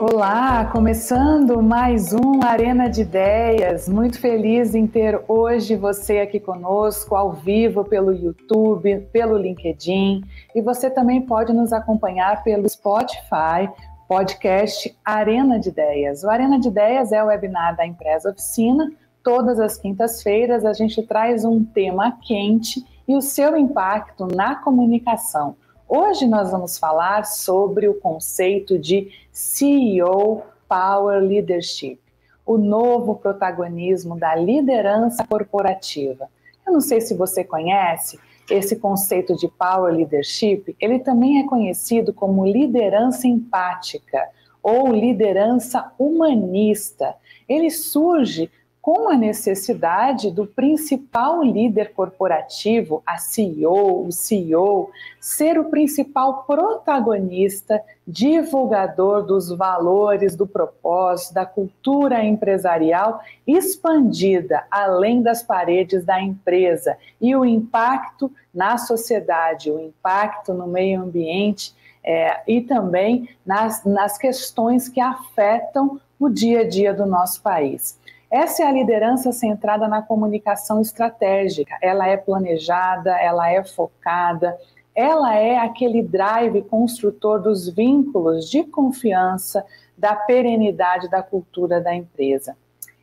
Olá, começando mais um Arena de Ideias. Muito feliz em ter hoje você aqui conosco, ao vivo pelo YouTube, pelo LinkedIn. E você também pode nos acompanhar pelo Spotify, podcast Arena de Ideias. O Arena de Ideias é o webinar da Empresa Oficina. Todas as quintas-feiras a gente traz um tema quente e o seu impacto na comunicação. Hoje nós vamos falar sobre o conceito de CEO Power Leadership, o novo protagonismo da liderança corporativa. Eu não sei se você conhece esse conceito de Power Leadership, ele também é conhecido como liderança empática ou liderança humanista. Ele surge com a necessidade do principal líder corporativo, a CEO, o CEO, ser o principal protagonista, divulgador dos valores, do propósito, da cultura empresarial expandida além das paredes da empresa e o impacto na sociedade, o impacto no meio ambiente é, e também nas, nas questões que afetam o dia a dia do nosso país. Essa é a liderança centrada na comunicação estratégica. Ela é planejada, ela é focada, ela é aquele drive construtor dos vínculos de confiança, da perenidade da cultura da empresa.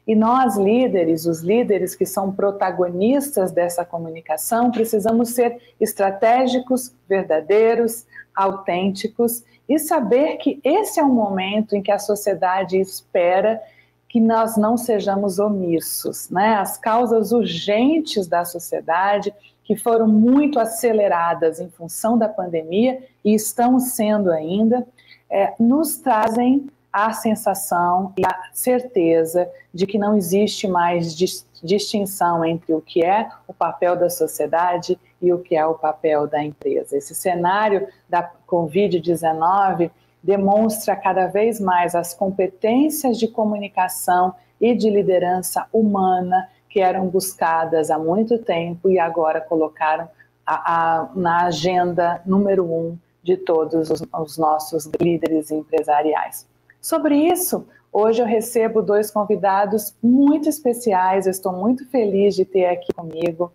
E nós, líderes, os líderes que são protagonistas dessa comunicação, precisamos ser estratégicos, verdadeiros, autênticos e saber que esse é o momento em que a sociedade espera que nós não sejamos omissos, né? As causas urgentes da sociedade que foram muito aceleradas em função da pandemia e estão sendo ainda, é, nos trazem a sensação e a certeza de que não existe mais distinção entre o que é o papel da sociedade e o que é o papel da empresa. Esse cenário da Covid-19 demonstra cada vez mais as competências de comunicação e de liderança humana que eram buscadas há muito tempo e agora colocaram a, a, na agenda número um de todos os, os nossos líderes empresariais. Sobre isso, hoje eu recebo dois convidados muito especiais, eu estou muito feliz de ter aqui comigo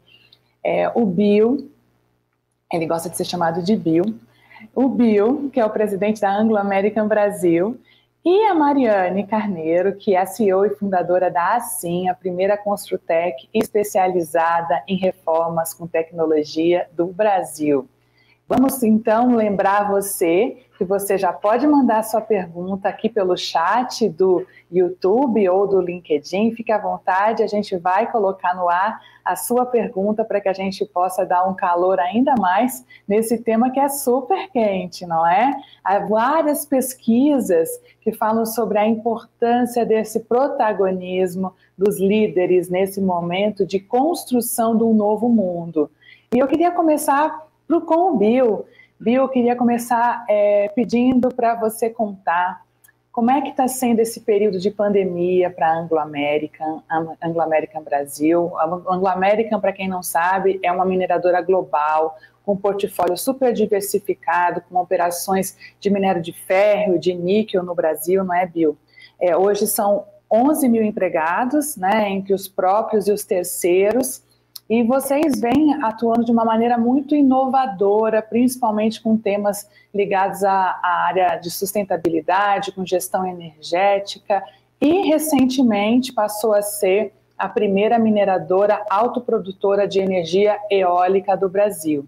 é, o Bill, ele gosta de ser chamado de Bill, o Bill, que é o presidente da Anglo American Brasil, e a Mariane Carneiro, que é CEO e fundadora da Assim, a primeira Construtec especializada em reformas com tecnologia do Brasil. Vamos então lembrar você que você já pode mandar sua pergunta aqui pelo chat do YouTube ou do LinkedIn. Fique à vontade, a gente vai colocar no ar a sua pergunta para que a gente possa dar um calor ainda mais nesse tema que é super quente, não é? Há várias pesquisas que falam sobre a importância desse protagonismo dos líderes nesse momento de construção de um novo mundo. E eu queria começar com o Bill. Bill, eu queria começar é, pedindo para você contar como é que está sendo esse período de pandemia para a Anglo-American, Anglo-American Brasil? A Anglo-American, para quem não sabe, é uma mineradora global, com um portfólio super diversificado, com operações de minério de ferro, de níquel no Brasil, não é, Bill? É, hoje são 11 mil empregados, né, entre os próprios e os terceiros, e vocês vêm atuando de uma maneira muito inovadora, principalmente com temas ligados à, à área de sustentabilidade, com gestão energética, e recentemente passou a ser a primeira mineradora autoprodutora de energia eólica do Brasil.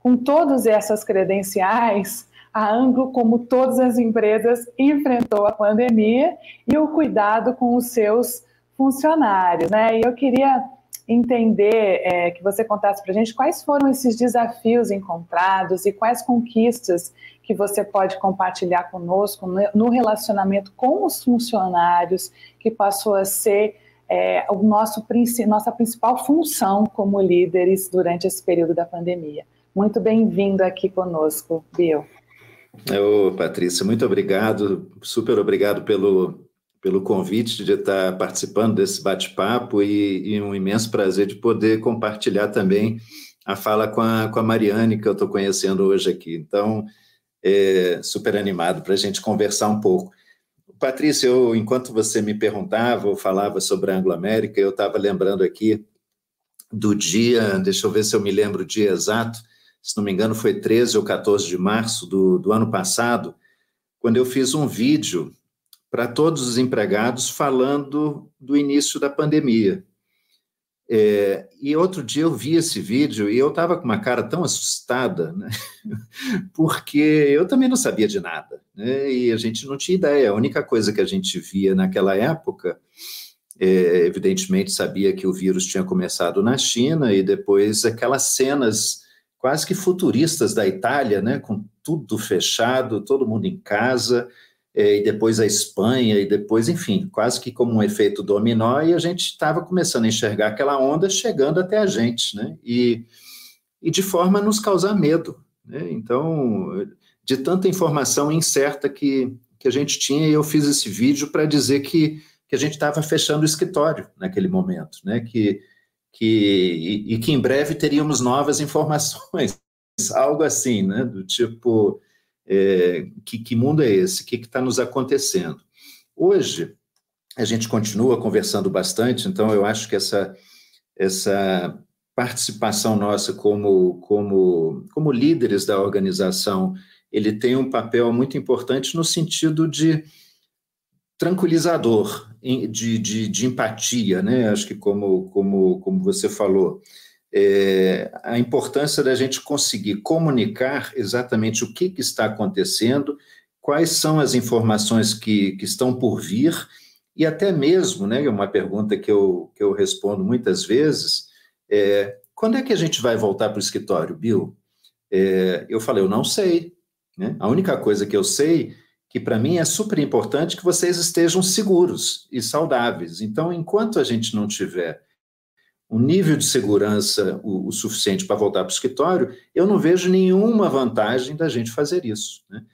Com todas essas credenciais, a Anglo, como todas as empresas, enfrentou a pandemia e o cuidado com os seus funcionários. Né? E eu queria entender, é, que você contasse para a gente quais foram esses desafios encontrados e quais conquistas que você pode compartilhar conosco no relacionamento com os funcionários, que passou a ser é, o nosso, nossa principal função como líderes durante esse período da pandemia. Muito bem-vindo aqui conosco, Bill. Ô, Patrícia, muito obrigado, super obrigado pelo, pelo convite de estar participando desse bate-papo e, e, um imenso prazer de poder compartilhar também a fala com a, com a Mariane, que eu estou conhecendo hoje aqui. Então, é, super animado para a gente conversar um pouco. Patrícia, eu, enquanto você me perguntava ou falava sobre a Anglo-América, eu estava lembrando aqui do dia, deixa eu ver se eu me lembro o dia exato, se não me engano foi 13 ou 14 de março do, do ano passado, quando eu fiz um vídeo para todos os empregados falando do início da pandemia. É, e outro dia eu vi esse vídeo e eu estava com uma cara tão assustada, né? porque eu também não sabia de nada, né? e a gente não tinha ideia. A única coisa que a gente via naquela época, é, evidentemente sabia que o vírus tinha começado na China e depois aquelas cenas quase que futuristas da Itália, né? com tudo fechado, todo mundo em casa, e depois a Espanha, e depois, enfim, quase que como um efeito dominó, e a gente estava começando a enxergar aquela onda chegando até a gente, né? E, e de forma a nos causar medo. Né? Então, de tanta informação incerta que, que a gente tinha, eu fiz esse vídeo para dizer que, que a gente estava fechando o escritório naquele momento, né? Que, que, e, e que em breve teríamos novas informações, algo assim, né? Do tipo é, que, que, mundo é esse? O que está nos acontecendo? Hoje, a gente continua conversando bastante, então eu acho que essa, essa participação nossa como, como, como líderes da organização, ele tem um papel muito importante no sentido de tranquilizador, de, de, de empatia, né? Acho que como, como, como você falou, é, a importância da gente conseguir comunicar exatamente o que, que, está acontecendo, quais são as informações que, que estão por vir, e até mesmo, né, é uma pergunta que eu, que eu respondo muitas vezes, é, quando é que a gente vai voltar para o escritório, Bill? É, eu falei, eu não sei. Né? A única coisa que eu sei que para mim é super importante que vocês estejam seguros e saudáveis. Então, enquanto a gente não tiver um nível de segurança o, o suficiente para voltar para o escritório, eu não vejo nenhuma vantagem da gente fazer isso. Né?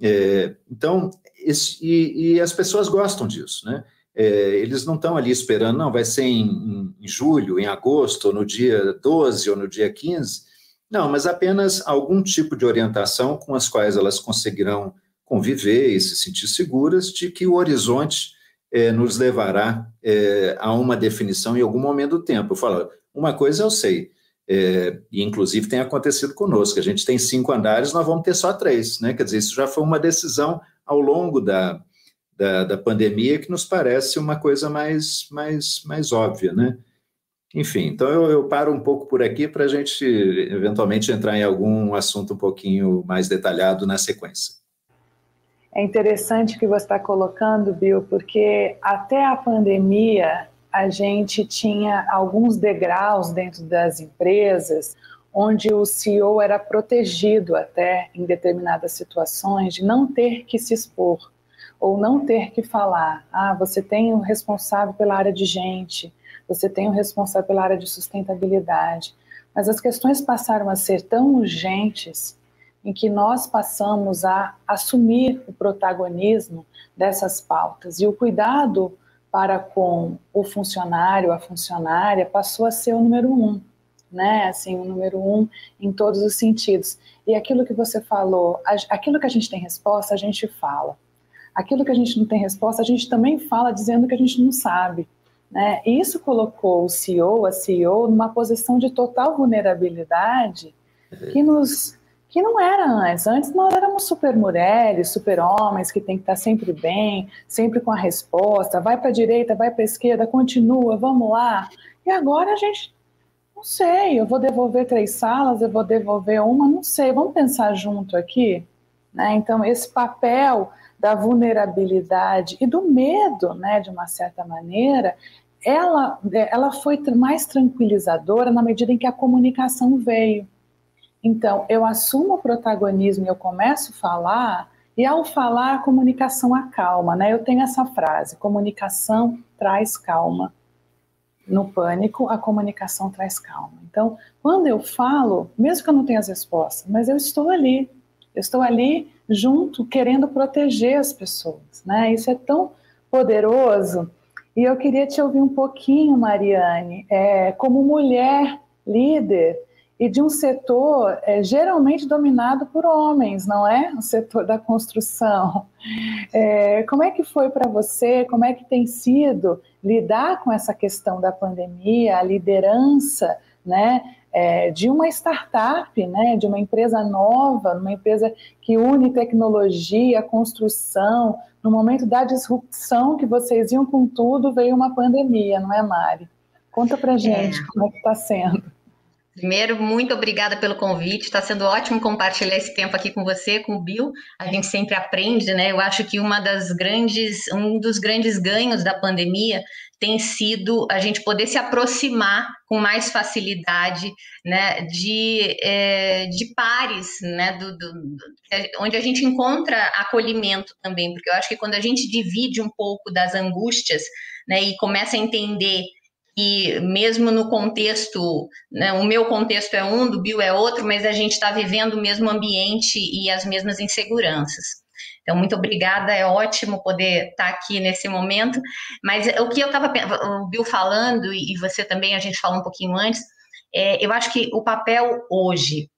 É, então, esse, e, e, as pessoas gostam disso, né? É, eles não estão ali esperando, não, vai ser em, em, julho, em agosto, ou no dia 12 ou no dia 15. Não, mas apenas algum tipo de orientação com as quais elas conseguirão conviver e se sentir seguras de que o horizonte é, nos levará é, a uma definição em algum momento do tempo. Eu falo, uma coisa eu sei, é, e inclusive tem acontecido conosco, a gente tem cinco andares, nós vamos ter só três, né? Quer dizer, isso já foi uma decisão ao longo da, da, da pandemia que nos parece uma coisa mais, mais, mais óbvia, né? Enfim, então eu, eu paro um pouco por aqui para a gente eventualmente entrar em algum assunto um pouquinho mais detalhado na sequência. É interessante que você está colocando, Bill, porque até a pandemia a gente tinha alguns degraus dentro das empresas onde o CEO era protegido até em determinadas situações de não ter que se expor ou não ter que falar. Ah, você tem o responsável pela área de gente, você tem o responsável pela área de sustentabilidade. Mas as questões passaram a ser tão urgentes em que nós passamos a assumir o protagonismo dessas pautas. E o cuidado para com o funcionário, a funcionária, passou a ser o número um, né? Assim, o número um em todos os sentidos. E aquilo que você falou, aquilo que a gente tem resposta, a gente fala. Aquilo que a gente não tem resposta, a gente também fala dizendo que a gente não sabe. Né? E isso colocou o CEO, a CEO, numa posição de total vulnerabilidade que nos que não era antes. Antes nós éramos super mulheres, super homens, que tem que estar sempre bem, sempre com a resposta, vai para a direita, vai para a esquerda, continua, vamos lá. E agora a gente, não sei, eu vou devolver três salas, eu vou devolver uma, não sei, vamos pensar junto aqui? Né? Então, esse papel da vulnerabilidade e do medo, né, de uma certa maneira, ela, ela foi mais tranquilizadora na medida em que a comunicação veio. Então, eu assumo o protagonismo e eu começo a falar, e ao falar, a comunicação acalma, né? Eu tenho essa frase: comunicação traz calma. No pânico, a comunicação traz calma. Então, quando eu falo, mesmo que eu não tenha as respostas, mas eu estou ali, eu estou ali junto, querendo proteger as pessoas, né? Isso é tão poderoso. E eu queria te ouvir um pouquinho, Mariane, é, como mulher líder e de um setor é, geralmente dominado por homens, não é? O setor da construção. É, como é que foi para você? Como é que tem sido lidar com essa questão da pandemia, a liderança, né? É, de uma startup, né, de uma empresa nova, uma empresa que une tecnologia, construção. No momento da disrupção que vocês iam com tudo, veio uma pandemia, não é, Mari? Conta pra gente é. como é que está sendo. Primeiro, muito obrigada pelo convite. Está sendo ótimo compartilhar esse tempo aqui com você, com o Bill. A gente sempre aprende, né? Eu acho que uma das grandes, um dos grandes ganhos da pandemia tem sido a gente poder se aproximar com mais facilidade, né? De, é, de pares, né? Do, do, onde a gente encontra acolhimento também, porque eu acho que quando a gente divide um pouco das angústias, né? E começa a entender e mesmo no contexto, né, o meu contexto é um, do Bill é outro, mas a gente está vivendo o mesmo ambiente e as mesmas inseguranças. Então, muito obrigada, é ótimo poder estar tá aqui nesse momento. Mas o que eu estava, o Bill falando, e você também, a gente falou um pouquinho antes, é, eu acho que o papel hoje,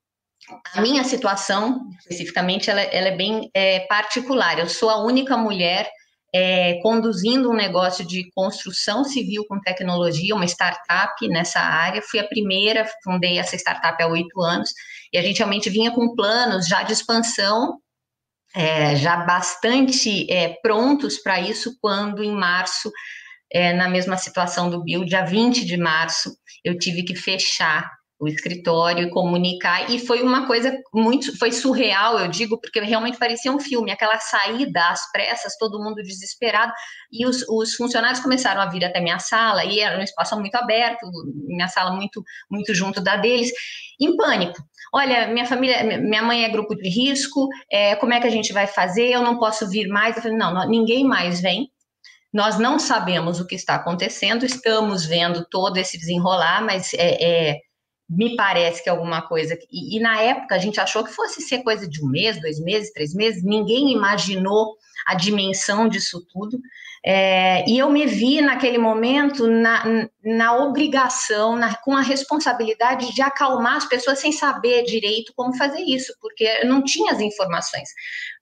a minha situação, especificamente, ela, ela é bem é, particular. Eu sou a única mulher é, conduzindo um negócio de construção civil com tecnologia, uma startup nessa área. Fui a primeira, fundei essa startup há oito anos, e a gente realmente vinha com planos já de expansão, é, já bastante é, prontos para isso, quando em março, é, na mesma situação do Bill, dia 20 de março, eu tive que fechar o escritório e comunicar. E foi uma coisa muito foi surreal eu digo porque realmente parecia um filme aquela saída às pressas todo mundo desesperado e os, os funcionários começaram a vir até minha sala e era um espaço muito aberto minha sala muito muito junto da deles em pânico. Olha minha família minha mãe é grupo de risco é, como é que a gente vai fazer? Eu não posso vir mais. Eu falei não ninguém mais vem. Nós não sabemos o que está acontecendo, estamos vendo todo esse desenrolar, mas é, é me parece que é alguma coisa. E, e, na época a gente achou que fosse ser coisa de um mês, dois meses, três meses, ninguém imaginou a dimensão disso tudo. É, e eu me vi naquele momento na, na obrigação, na, com a responsabilidade de acalmar as pessoas sem saber direito como fazer isso, porque eu não tinha as informações.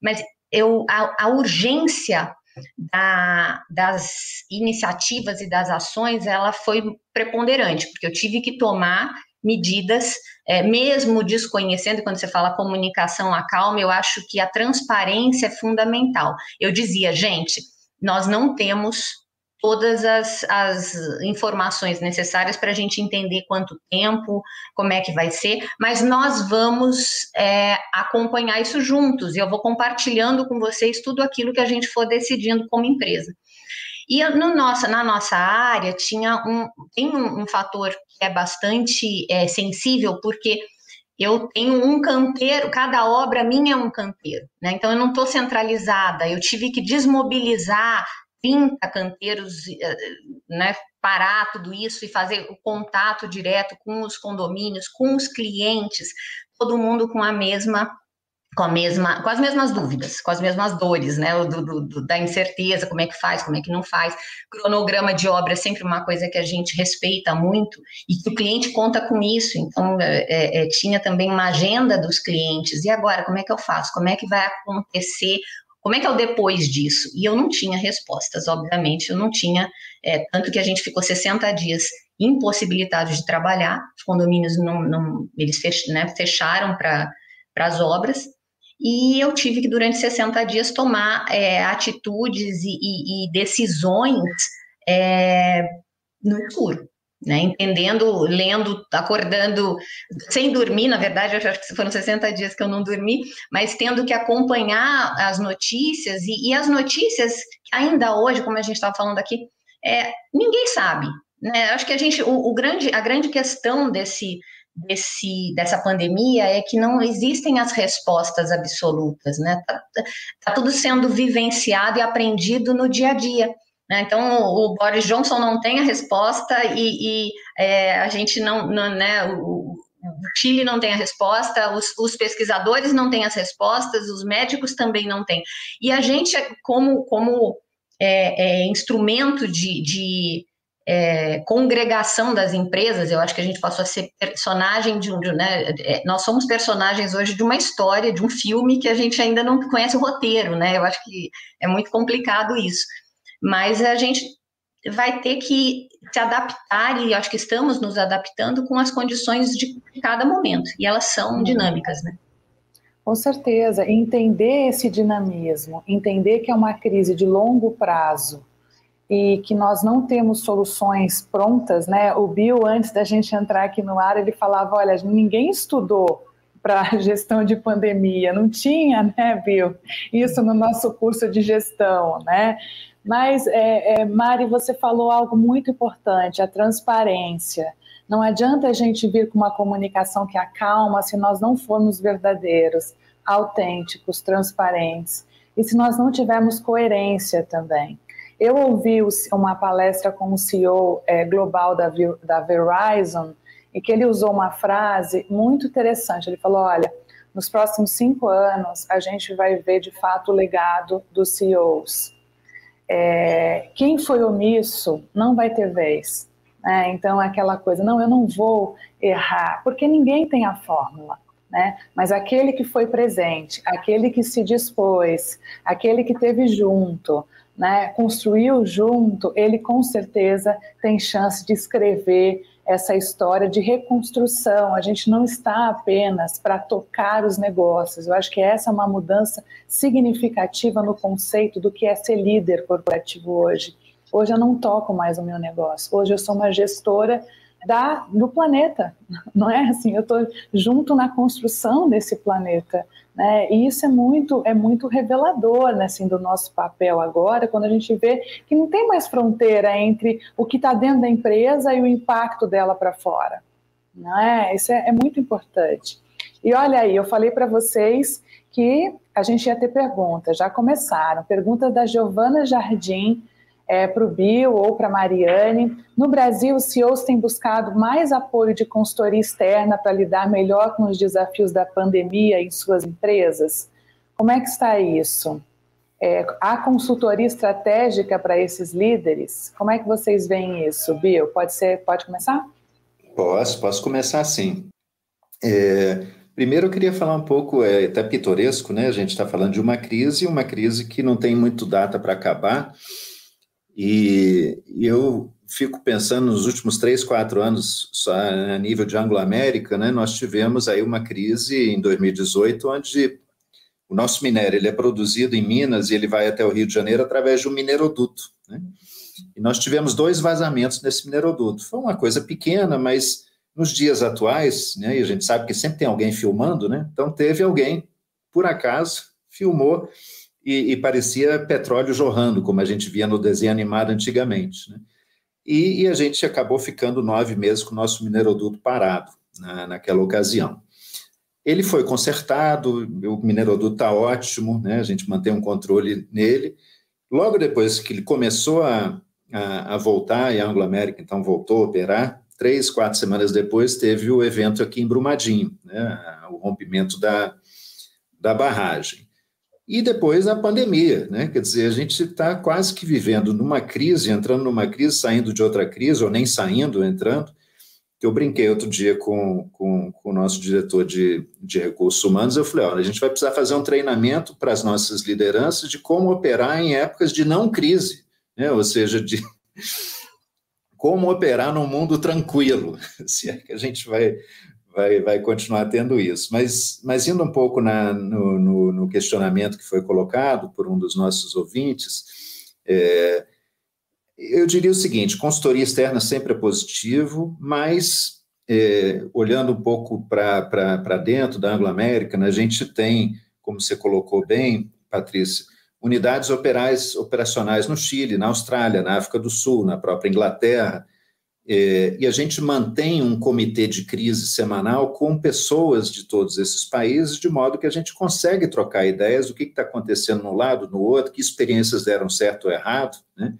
Mas eu, a, a urgência da, das iniciativas e das ações, ela foi preponderante, porque eu tive que tomar medidas, é, mesmo desconhecendo, quando você fala comunicação acalma, eu acho que a transparência é fundamental. Eu dizia, gente, nós não temos todas as, as informações necessárias para a gente entender quanto tempo, como é que vai ser, mas nós vamos é, acompanhar isso juntos e eu vou compartilhando com vocês tudo aquilo que a gente for decidindo como empresa. E no nossa, na nossa área tinha um, tem um, um fator é bastante é, sensível, porque eu tenho um canteiro, cada obra minha é um canteiro, né? Então eu não estou centralizada, eu tive que desmobilizar 30 canteiros, eh, né? Parar tudo isso e fazer o contato direto com os condomínios, com os clientes, todo mundo com a mesma com, a mesma, com as mesmas dúvidas, com as mesmas dores, né? Do, do, do, da incerteza, como é que faz, como é que não faz. Cronograma de obra é sempre uma coisa que a gente respeita muito e que o cliente conta com isso. Então, é, é, é, tinha também uma agenda dos clientes. E agora, como é que eu faço? Como é que vai acontecer? Como é que é o depois disso? E eu não tinha respostas, obviamente, eu não tinha. É, tanto que a gente ficou 60 dias impossibilitados de trabalhar, os condomínios não, não eles fech, né, fecharam para as obras, e eu tive que, durante 60 dias, tomar é, atitudes e, e, e decisões é, no escuro. Né, entendendo, lendo, acordando, sem dormir, na verdade, acho que foram 60 dias que eu não dormi, mas tendo que acompanhar as notícias, e, e as notícias, ainda hoje, como a gente estava falando aqui, é, ninguém sabe. Né? Acho que a gente, o, o grande, a grande questão desse, desse, dessa pandemia é que não existem as respostas absolutas, né? Tá, tá tudo sendo vivenciado e aprendido no dia a dia. Né? Então, o Boris Johnson não tem a resposta e, e é, a gente não, não né? O, o Chile não tem a resposta, os, os, pesquisadores não têm as respostas, os médicos também não têm. E a gente, como, como é, é, instrumento de, de é, congregação das empresas, eu acho que a gente passou a ser personagem de um. De, né, é, nós somos personagens hoje de uma história, de um filme que a gente ainda não conhece o roteiro, né? Eu acho que é muito complicado isso. Mas a gente vai ter que se adaptar, e acho que estamos nos adaptando com as condições de cada momento, e elas são uhum. dinâmicas, né? Com certeza, entender esse dinamismo, entender que é uma crise de longo prazo e que nós não temos soluções prontas, né? O Bill, antes da gente entrar aqui no ar, ele falava: olha, ninguém estudou para gestão de pandemia, não tinha, né, Bill? Isso no nosso curso de gestão, né? Mas, é, é, Mari, você falou algo muito importante: a transparência. Não adianta a gente vir com uma comunicação que acalma se nós não formos verdadeiros, autênticos, transparentes. E se nós não tivermos coerência também. Eu ouvi uma palestra com o CEO é, global da, da Verizon e que ele usou uma frase muito interessante. Ele falou: olha, nos próximos cinco anos a gente vai ver de fato o legado dos CEOs. É, quem foi omisso não vai ter vez. Né? Então, é aquela coisa, não, eu não vou errar, porque ninguém tem a fórmula. Né? Mas aquele que foi presente, aquele que se dispôs, aquele que teve junto, né, construiu junto, ele com certeza tem chance de escrever essa história de reconstrução. A gente não está apenas para tocar os negócios. Eu acho que essa é uma mudança significativa no conceito do que é ser líder corporativo hoje. Hoje eu não toco mais o meu negócio. Hoje eu sou uma gestora da, do planeta, não é assim? Eu estou junto na construção desse planeta, né? E isso é muito é muito revelador, né, assim, do nosso papel agora, quando a gente vê que não tem mais fronteira entre o que está dentro da empresa e o impacto dela para fora, não é? Isso é, é muito importante. E olha aí, eu falei para vocês que a gente ia ter perguntas, já começaram. Perguntas da Giovana Jardim, é, para o Bill ou para a Mariane. No Brasil, os CEOs têm buscado mais apoio de consultoria externa para lidar melhor com os desafios da pandemia em suas empresas? Como é que está isso? É, há consultoria estratégica para esses líderes? Como é que vocês veem isso, Bill? Pode ser, pode começar? Posso, posso começar sim. É, primeiro eu queria falar um pouco, é até pitoresco, né? A gente está falando de uma crise, uma crise que não tem muito data para acabar, e, eu fico pensando nos últimos três, quatro anos, só a nível de Anglo-América, né, nós tivemos aí uma crise em 2018, onde o nosso minério ele é produzido em Minas e ele vai até o Rio de Janeiro através de um mineroduto. Né? E nós tivemos dois vazamentos nesse mineroduto. Foi uma coisa pequena, mas nos dias atuais, né, e a gente sabe que sempre tem alguém filmando, né? Então teve alguém, por acaso, filmou e, e, parecia petróleo jorrando, como a gente via no desenho animado antigamente. Né? E, e, a gente acabou ficando nove meses com o nosso mineroduto parado na, naquela ocasião. Ele foi consertado, o mineroduto está ótimo, né? a gente mantém um controle nele. Logo depois que ele começou a, a, a voltar, e a Anglo-América então voltou a operar, três, quatro semanas depois teve o evento aqui em Brumadinho, né? o rompimento da, da barragem. E depois a pandemia, né? Quer dizer, a gente está quase que vivendo numa crise, entrando numa crise, saindo de outra crise, ou nem saindo, entrando. Eu brinquei outro dia com, com, com o nosso diretor de, de recursos humanos, eu falei, olha, a gente vai precisar fazer um treinamento para as nossas lideranças de como operar em épocas de não crise, né? ou seja, de como operar num mundo tranquilo, se é que a gente vai, vai, vai continuar tendo isso. Mas, mas indo um pouco na, no, no, no, questionamento que foi colocado por um dos nossos ouvintes, é, eu diria o seguinte: consultoria externa sempre é positivo, mas é, olhando um pouco para dentro da Anglo-América, a gente tem, como você colocou bem, Patrícia, unidades operais, operacionais no Chile, na Austrália, na África do Sul, na própria Inglaterra, é, e a gente mantém um comitê de crise semanal com pessoas de todos esses países, de modo que a gente consegue trocar ideias do que está acontecendo no lado, no outro, que experiências deram certo ou errado, né?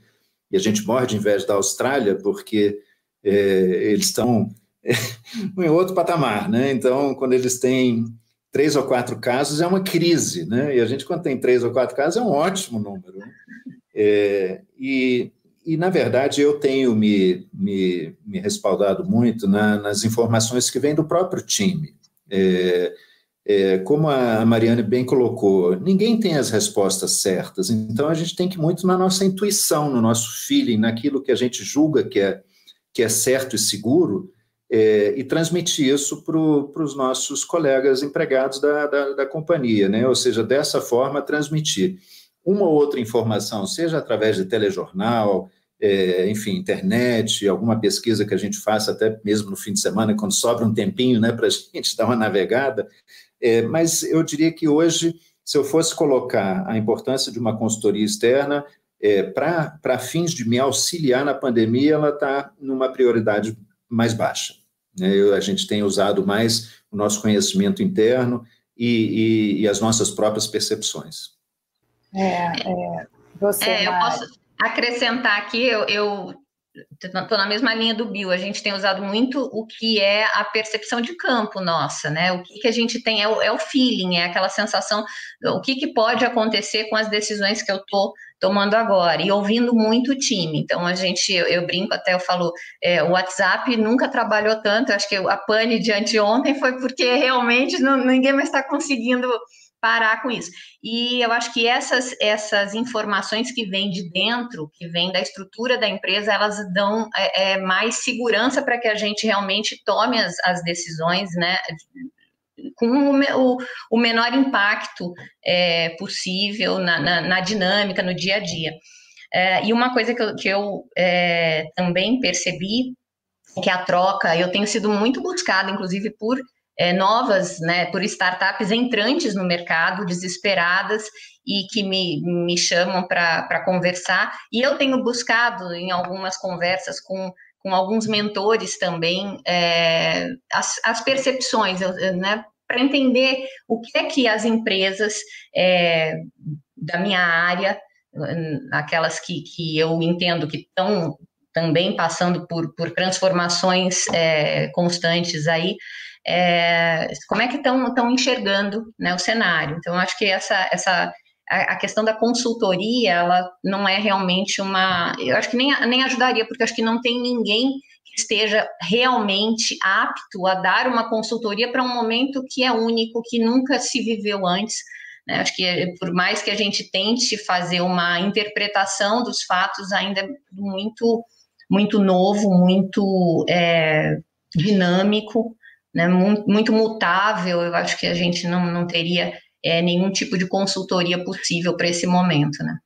E a gente morre de inveja da Austrália, porque é, eles estão em outro patamar, né? Então, quando eles têm três ou quatro casos, é uma crise, né? E a gente, quando tem três ou quatro casos, é um ótimo número. Né? É, e e, na verdade, eu tenho me, me, me respaldado muito na, nas informações que vêm do próprio time. É, é, como a Mariane bem colocou, ninguém tem as respostas certas, então a gente tem que ir muito na nossa intuição, no nosso feeling, naquilo que a gente julga que é, que é certo e seguro, é, e transmitir isso para os nossos colegas empregados da, da, da companhia, né? ou seja, dessa forma transmitir uma ou outra informação, seja através de telejornal, é, enfim, internet, alguma pesquisa que a gente faça até mesmo no fim de semana, quando sobra um tempinho né, para a gente dar uma navegada. É, mas eu diria que hoje, se eu fosse colocar a importância de uma consultoria externa, é, para fins de me auxiliar na pandemia, ela está numa prioridade mais baixa. Né? Eu, a gente tem usado mais o nosso conhecimento interno e, e, e as nossas próprias percepções. É, é, você é, eu posso acrescentar aqui, eu, eu estou na mesma linha do Bill, a gente tem usado muito o que é a percepção de campo nossa, né? O que, que a gente tem é o, é o feeling, é aquela sensação, o que, que pode acontecer com as decisões que eu estou tomando agora, e ouvindo muito o time. Então, a gente, eu, eu brinco até, eu falo, é, o WhatsApp nunca trabalhou tanto, acho que a pane de anteontem foi porque realmente não, ninguém mais está conseguindo parar com isso. E eu acho que essas, essas informações que vêm de dentro, que vêm da estrutura da empresa, elas dão é, é mais segurança para que a gente realmente tome as, as decisões, né? Com o, o menor impacto é, possível na, na, na, dinâmica, no dia a dia. É, e uma coisa que eu, que eu é, também percebi é que a troca, eu tenho sido muito buscada, inclusive por é, novas, né, por startups entrantes no mercado, desesperadas e que me, me chamam para conversar. E eu tenho buscado em algumas conversas com, com alguns mentores também é, as, as percepções, né, para entender o que é que as empresas é, da minha área, aquelas que, que eu entendo que estão também passando por, por transformações é, constantes aí, é, como é que estão enxergando né, o cenário. Então, acho que essa, essa a, questão da consultoria, ela não é realmente uma. Eu acho que nem, nem ajudaria, porque acho que não tem ninguém que esteja realmente apto a dar uma consultoria para um momento que é único, que nunca se viveu antes. Né? Acho que por mais que a gente tente fazer uma interpretação dos fatos, ainda é muito, muito novo, muito é, dinâmico né, muito, mutável, eu acho que a gente não, não teria é, nenhum tipo de consultoria possível para esse momento, né?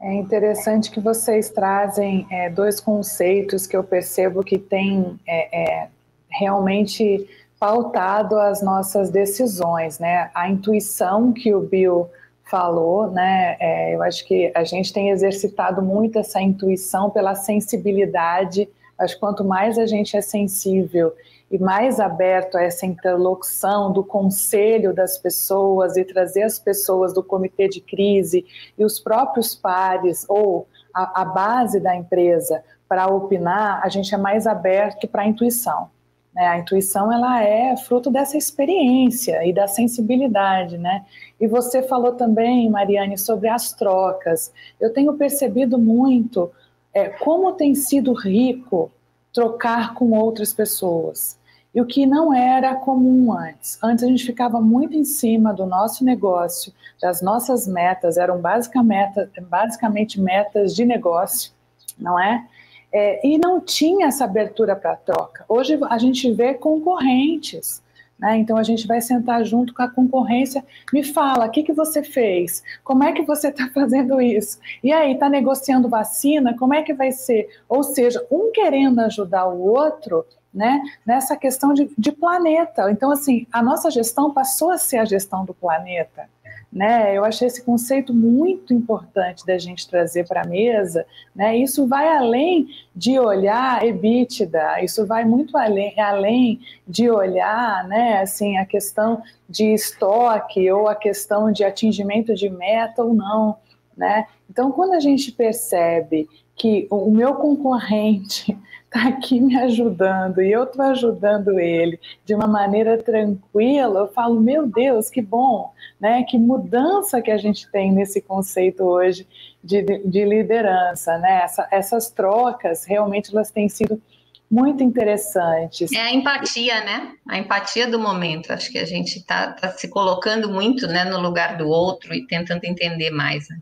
É interessante que vocês trazem é, dois conceitos que eu percebo que têm é, é, realmente pautado as nossas decisões, né? A intuição que o Bill falou, né? É, eu acho que a gente tem exercitado muito essa intuição pela sensibilidade. Acho que quanto mais a gente é sensível e mais aberto a essa interlocução do conselho das pessoas e trazer as pessoas do comitê de crise e os próprios pares ou a, a base da empresa para opinar, a gente é mais aberto para a intuição. Né? A intuição ela é fruto dessa experiência e da sensibilidade, né? E você falou também, Mariane, sobre as trocas. Eu tenho percebido muito é, como tem sido rico trocar com outras pessoas e o que não era comum antes. Antes a gente ficava muito em cima do nosso negócio, das nossas metas, eram basicamente, metas de negócio, não é? é e não tinha essa abertura para troca. Hoje a gente vê concorrentes. Né? Então a gente vai sentar junto com a concorrência. Me fala, o que, que você fez? Como é que você está fazendo isso? E aí, está negociando vacina? Como é que vai ser? Ou seja, um querendo ajudar o outro né, nessa questão de, de, planeta. Então, assim, a nossa gestão passou a ser a gestão do planeta. Né? Eu achei esse conceito muito importante da gente trazer para a mesa. Né? Isso vai além de olhar EBITDA, isso vai muito além, além de olhar né, assim, a questão de estoque ou a questão de atingimento de meta ou não. Né? Então, quando a gente percebe que o meu concorrente está aqui me ajudando e eu estou ajudando ele de uma maneira tranquila, eu falo, meu Deus, que bom, né? Que mudança que a gente tem nesse conceito hoje de, de liderança, né? Essa, essas trocas realmente elas têm sido muito interessantes. É a empatia, né? A empatia do momento. Acho que a gente está tá se colocando muito né, no lugar do outro e tentando entender mais. Né?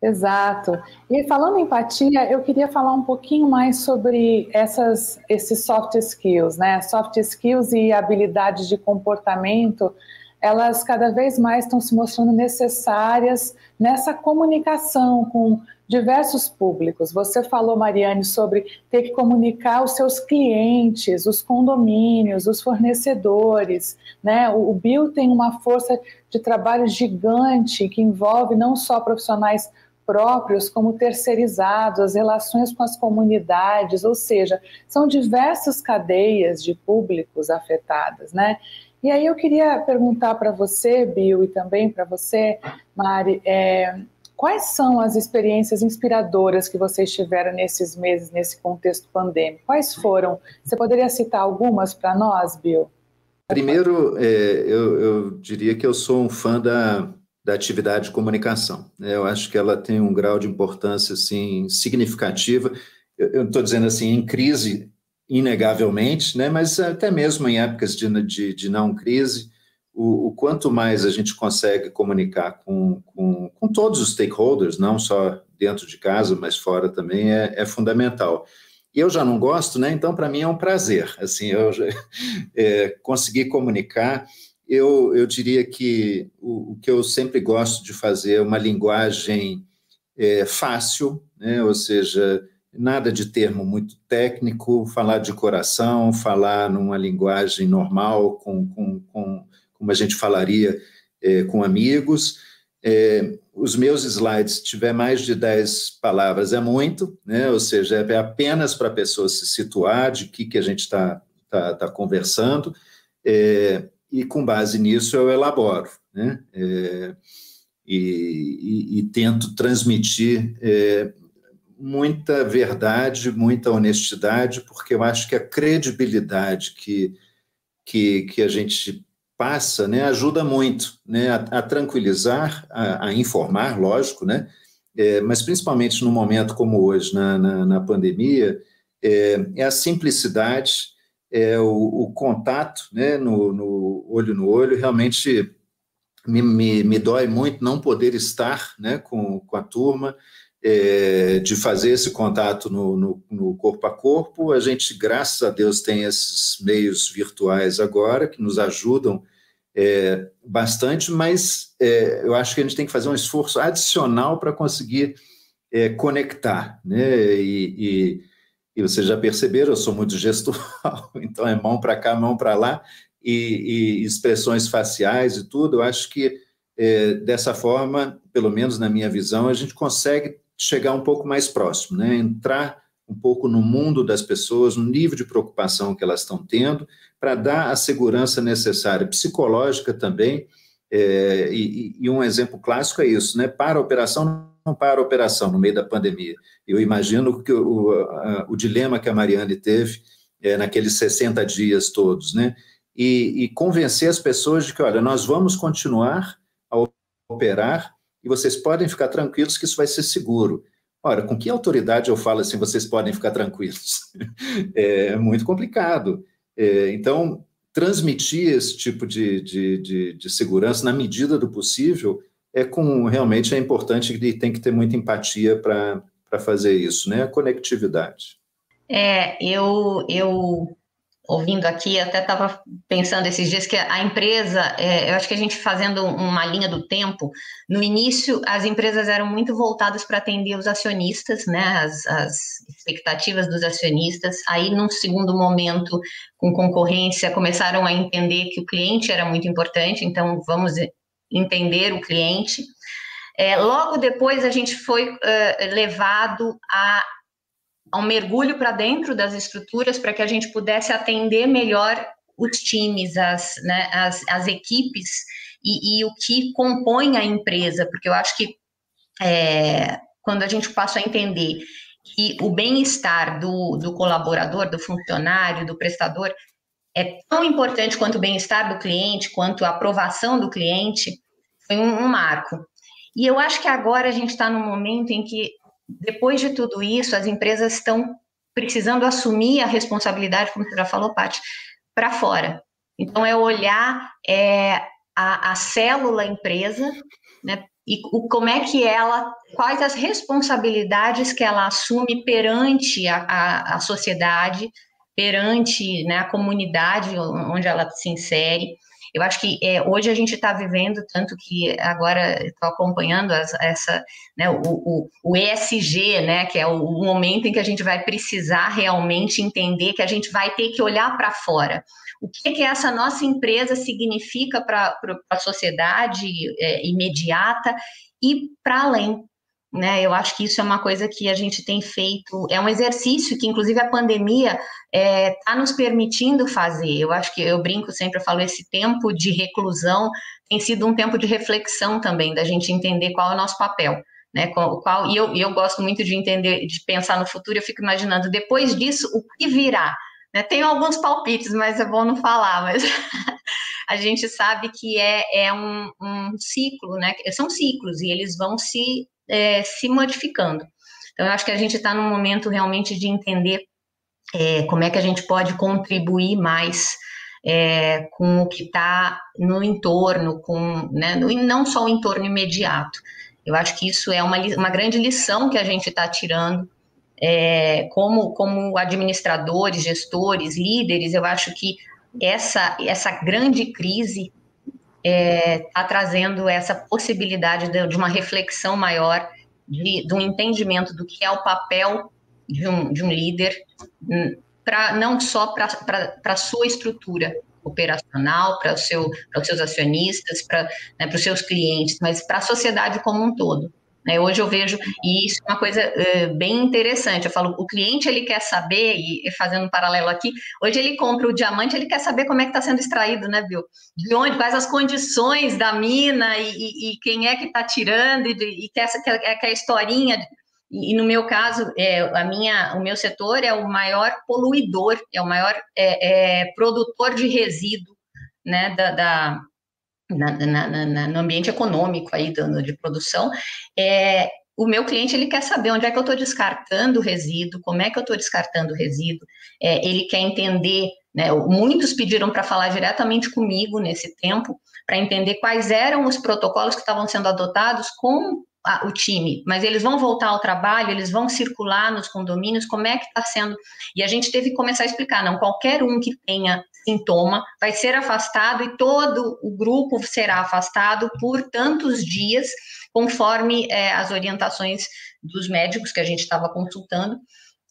Exato. E falando em empatia, eu queria falar um pouquinho mais sobre essas, esses soft skills, né? Soft skills e habilidades de comportamento, elas cada vez mais estão se mostrando necessárias nessa comunicação com diversos públicos. Você falou, Mariane, sobre ter que comunicar os seus clientes, os condomínios, os fornecedores. Né? O Bill tem uma força de trabalho gigante que envolve não só profissionais próprios como terceirizados, as relações com as comunidades, ou seja, são diversas cadeias de públicos afetadas, né? E aí eu queria perguntar para você, Bill, e também para você, Mari, é, quais são as experiências inspiradoras que vocês tiveram nesses meses, nesse contexto pandêmico? Quais foram? Você poderia citar algumas para nós, Bill? Primeiro, é, eu, eu diria que eu sou um fã da, da atividade de comunicação. Né? Eu acho que ela tem um grau de importância assim significativa. Eu estou dizendo assim em crise, inegavelmente, né? Mas até mesmo em épocas de, de, de não crise, o, o, quanto mais a gente consegue comunicar com, com, com, todos os stakeholders, não só dentro de casa, mas fora também, é, é fundamental. Eu já não gosto, né? Então para mim é um prazer. Assim, eu já, é, conseguir comunicar eu, eu diria que o, o, que eu sempre gosto de fazer é uma linguagem é, fácil, né? ou seja, nada de termo muito técnico, falar de coração, falar numa linguagem normal, com, com, com como a gente falaria é, com amigos. É, os meus slides, se tiver mais de 10 palavras, é muito, né? ou seja, é apenas para a pessoa se situar de que, que a gente está tá, tá conversando. É, e com base nisso eu elaboro, né? É, e, e, e, tento transmitir é, muita verdade, muita honestidade, porque eu acho que a credibilidade que, que, que a gente passa né, ajuda muito né, a, a tranquilizar, a, a, informar, lógico, né? É, mas principalmente num momento como hoje, na, na, na pandemia, é, é a simplicidade é, o, o, contato né, no, no, olho no olho realmente me, me, me, dói muito não poder estar né, com, com a turma, é, de fazer esse contato no, no, no, corpo a corpo. A gente, graças a Deus, tem esses meios virtuais agora que nos ajudam é, bastante, mas é, eu acho que a gente tem que fazer um esforço adicional para conseguir é, conectar, né? E, e e vocês já perceberam, eu sou muito gestual, então é mão para cá, mão para lá, e, e, expressões faciais e tudo. Eu acho que é, dessa forma, pelo menos na minha visão, a gente consegue chegar um pouco mais próximo, né? entrar um pouco no mundo das pessoas, no nível de preocupação que elas estão tendo, para dar a segurança necessária, psicológica também. É, e, e, um exemplo clássico é isso, né? Para a operação para a operação no meio da pandemia. Eu imagino que o, a, o dilema que a Mariane teve é, naqueles 60 dias todos, né? E, e, convencer as pessoas de que, olha, nós vamos continuar a operar e vocês podem ficar tranquilos que isso vai ser seguro. Ora, com que autoridade eu falo assim, vocês podem ficar tranquilos? É muito complicado. É, então, transmitir esse tipo de, de, de, de segurança na medida do possível é com realmente é importante e tem que ter muita empatia para fazer isso, né? A conectividade. É, eu, eu ouvindo aqui, até estava pensando esses dias que a empresa, é, eu acho que a gente fazendo uma linha do tempo, no início as empresas eram muito voltadas para atender os acionistas, né, as, as, expectativas dos acionistas. Aí, num segundo momento, com concorrência, começaram a entender que o cliente era muito importante, então vamos entender o cliente. É, logo depois, a gente foi uh, levado a, a um mergulho para dentro das estruturas para que a gente pudesse atender melhor os times, as, né, as, as equipes e, e, o que compõe a empresa, porque eu acho que é, quando a gente passa a entender que o bem-estar do, do colaborador, do funcionário, do prestador, é tão importante quanto o bem-estar do cliente, quanto a aprovação do cliente, foi um, um marco. E eu acho que agora a gente está num momento em que, depois de tudo isso, as empresas estão precisando assumir a responsabilidade, como você já falou, Paty, para fora. Então, é olhar é, a, a célula empresa, né, e o, como é que ela, quais as responsabilidades que ela assume perante a, a, a sociedade, perante né, a comunidade onde ela se insere. Eu acho que é, hoje a gente está vivendo, tanto que agora estou acompanhando as, essa, né, o, o, o, ESG, né, que é o, o, momento em que a gente vai precisar realmente entender que a gente vai ter que olhar para fora. O que, que essa nossa empresa significa para a sociedade é, imediata e para além. Né, eu acho que isso é uma coisa que a gente tem feito, é um exercício que, inclusive, a pandemia está é, tá nos permitindo fazer. Eu acho que eu brinco sempre, eu falo, esse tempo de reclusão tem sido um tempo de reflexão também, da gente entender qual é o nosso papel. Né, qual, qual, e eu, eu gosto muito de entender, de pensar no futuro, eu fico imaginando, depois disso, o que virá? Né? Tenho alguns palpites, mas é bom não falar, mas a gente sabe que é, é um, um, ciclo, né? São ciclos e eles vão se, é, se modificando. Então, eu acho que a gente está num momento realmente de entender é, como é que a gente pode contribuir mais é, com o que está no entorno, com, né, no, não só o entorno imediato. Eu acho que isso é uma, uma grande lição que a gente está tirando é, como, como administradores, gestores, líderes, eu acho que essa, essa grande crise está é, tá trazendo essa possibilidade de, de uma reflexão maior, de, de, um entendimento do que é o papel de um, de um líder, hum, pra, não só para a sua estrutura operacional, para seu, os seus acionistas, para né, os seus clientes, mas para a sociedade como um todo. Né? Hoje eu vejo, e isso é uma coisa uh, bem interessante, eu falo, o cliente ele quer saber, e fazendo um paralelo aqui, hoje ele compra o diamante, ele quer saber como é que está sendo extraído, né, Bill? De onde, quais as condições da mina, e, e, e quem é que está tirando, e, e que, essa, que, a, que a historinha e, no meu caso, é, a minha, o meu setor é o maior poluidor, é o maior é, é, produtor de resíduo né, da, da, na, na, na, no ambiente econômico aí do, de produção, é, o meu cliente ele quer saber onde é que eu estou descartando o resíduo, como é que eu estou descartando o resíduo, é, ele quer entender, né, muitos pediram para falar diretamente comigo nesse tempo, para entender quais eram os protocolos que estavam sendo adotados com a, o time, mas eles vão voltar ao trabalho, eles vão circular nos condomínios, como é que está sendo? E a gente teve que começar a explicar, não, qualquer um que tenha sintoma vai ser afastado e todo o grupo será afastado por tantos dias, conforme é, as orientações dos médicos que a gente estava consultando,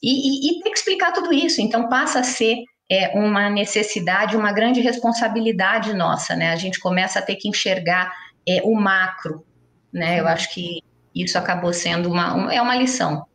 e, e, e tem que explicar tudo isso, então passa a ser é uma necessidade, uma grande responsabilidade nossa, né? A gente começa a ter que enxergar é, o macro, né? Eu acho que isso acabou sendo uma, uma é uma lição.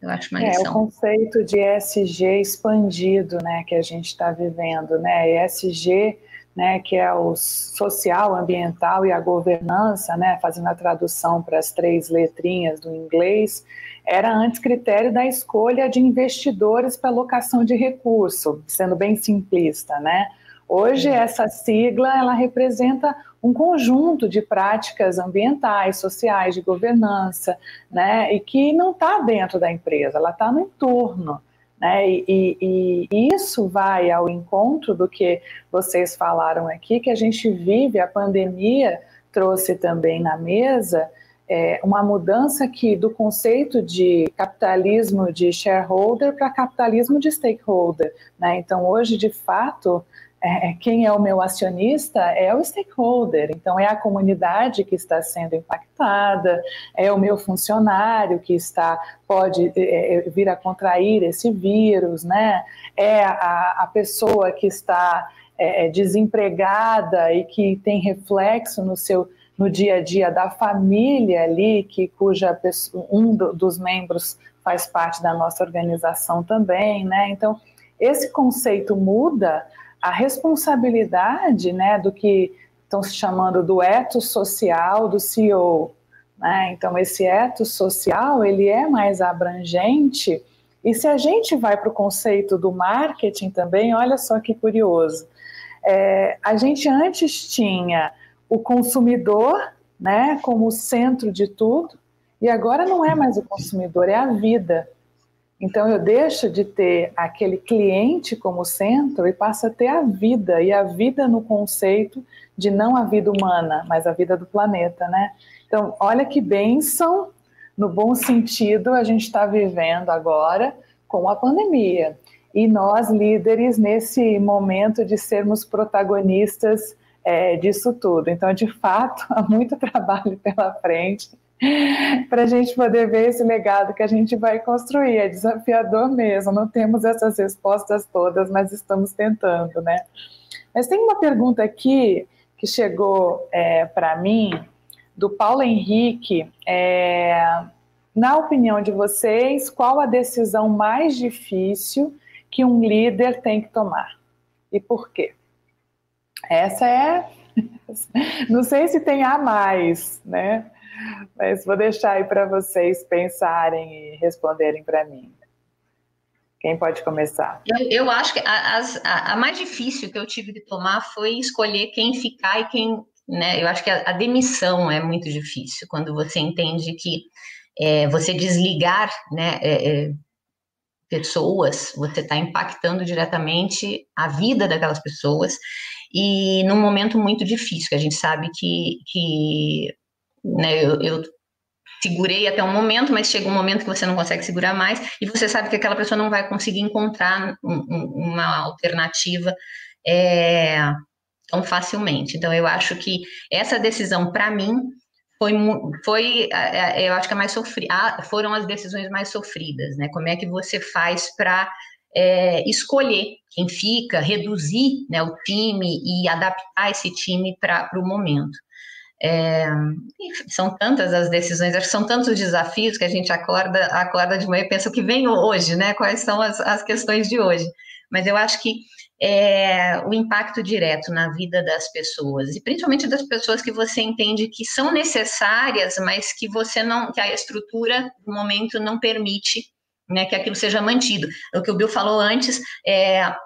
Eu acho uma é, lição. o conceito de ESG expandido, né, que a gente está vivendo, né? ESG, né, que é o social, ambiental e a governança, né, fazendo a tradução para as três letrinhas do inglês, era antes critério da escolha de investidores para alocação de recurso, sendo bem simplista, né? Hoje essa sigla ela representa um conjunto de práticas ambientais, sociais, de governança, né, e que não está dentro da empresa, ela está no entorno. Né, e, e, e, isso vai ao encontro do que vocês falaram aqui, que a gente vive, a pandemia trouxe também na mesa é, uma mudança que do conceito de capitalismo de shareholder para capitalismo de stakeholder. Né? Então, hoje, de fato, é, é, quem é o meu acionista é o stakeholder, então é a comunidade que está sendo impactada, é o meu funcionário que está pode é, é vir a contrair esse vírus, né? É a, a pessoa que está é, é desempregada e que tem reflexo no seu no dia a dia da família ali, que cuja um dos membros faz parte da nossa organização também, né? Então esse conceito muda a responsabilidade né, do que estão se chamando do etos social do CEO, Né? Então, esse etos social, ele é mais abrangente, e se a gente vai para o conceito do marketing também, olha só que curioso, é, a gente antes tinha o consumidor né, como centro de tudo, e agora não é mais o consumidor, é a vida. Então eu deixo de ter aquele cliente como centro e passo a ter a vida, e a vida no conceito de não a vida humana, mas a vida do planeta, né? Então, olha que bênção, no bom sentido, a gente está vivendo agora com a pandemia. E nós, líderes, nesse momento de sermos protagonistas é, disso tudo. Então, de fato, há muito trabalho pela frente para a gente poder ver esse legado que a gente vai construir. É desafiador mesmo, não temos essas respostas todas, mas estamos tentando, né? Mas tem uma pergunta aqui que chegou é, para mim, do Paulo Henrique. É, na opinião de vocês, qual a decisão mais difícil que um líder tem que tomar? E por quê? Essa é. Não sei se tem a mais, né? Mas vou deixar aí para vocês pensarem e responderem para mim. Quem pode começar? Eu, eu acho que a, a, a, mais difícil que eu tive de tomar foi escolher quem ficar e quem. Né? Eu acho que a, a demissão é muito difícil, quando você entende que é, você desligar né, é, é, pessoas, você está impactando diretamente a vida daquelas pessoas e num momento muito difícil, que a gente sabe que, que né, eu, eu segurei até um momento, mas chega um momento que você não consegue segurar mais e você sabe que aquela pessoa não vai conseguir encontrar um, um, uma alternativa é, tão facilmente. Então, eu acho que essa decisão, para mim, foi, foi eu acho que a mais sofrida, foram as decisões mais sofridas, né? Como é que você faz para é, escolher quem fica, reduzir né, o time e adaptar esse time para o momento. É, são tantas as decisões, acho que são tantos os desafios que a gente acorda, acorda de manhã e pensa o que vem hoje, né? Quais são as, as questões de hoje. Mas eu acho que é, o impacto direto na vida das pessoas, e principalmente das pessoas que você entende que são necessárias, mas que você não, que a estrutura do momento não permite né, que aquilo seja mantido. O que o Bill falou antes é a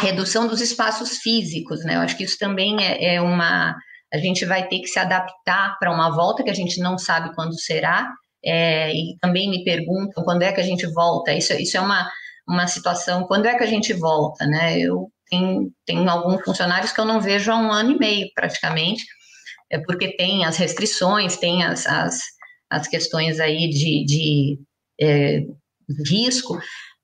redução dos espaços físicos, né? Eu acho que isso também é, é uma a gente vai ter que se adaptar para uma volta que a gente não sabe quando será, é, e também me perguntam quando é que a gente volta. Isso, isso é uma, uma situação, quando é que a gente volta, né? Eu tenho, tenho alguns funcionários que eu não vejo há um ano e meio, praticamente, é porque tem as restrições, tem as, as, as questões aí de, de é, risco,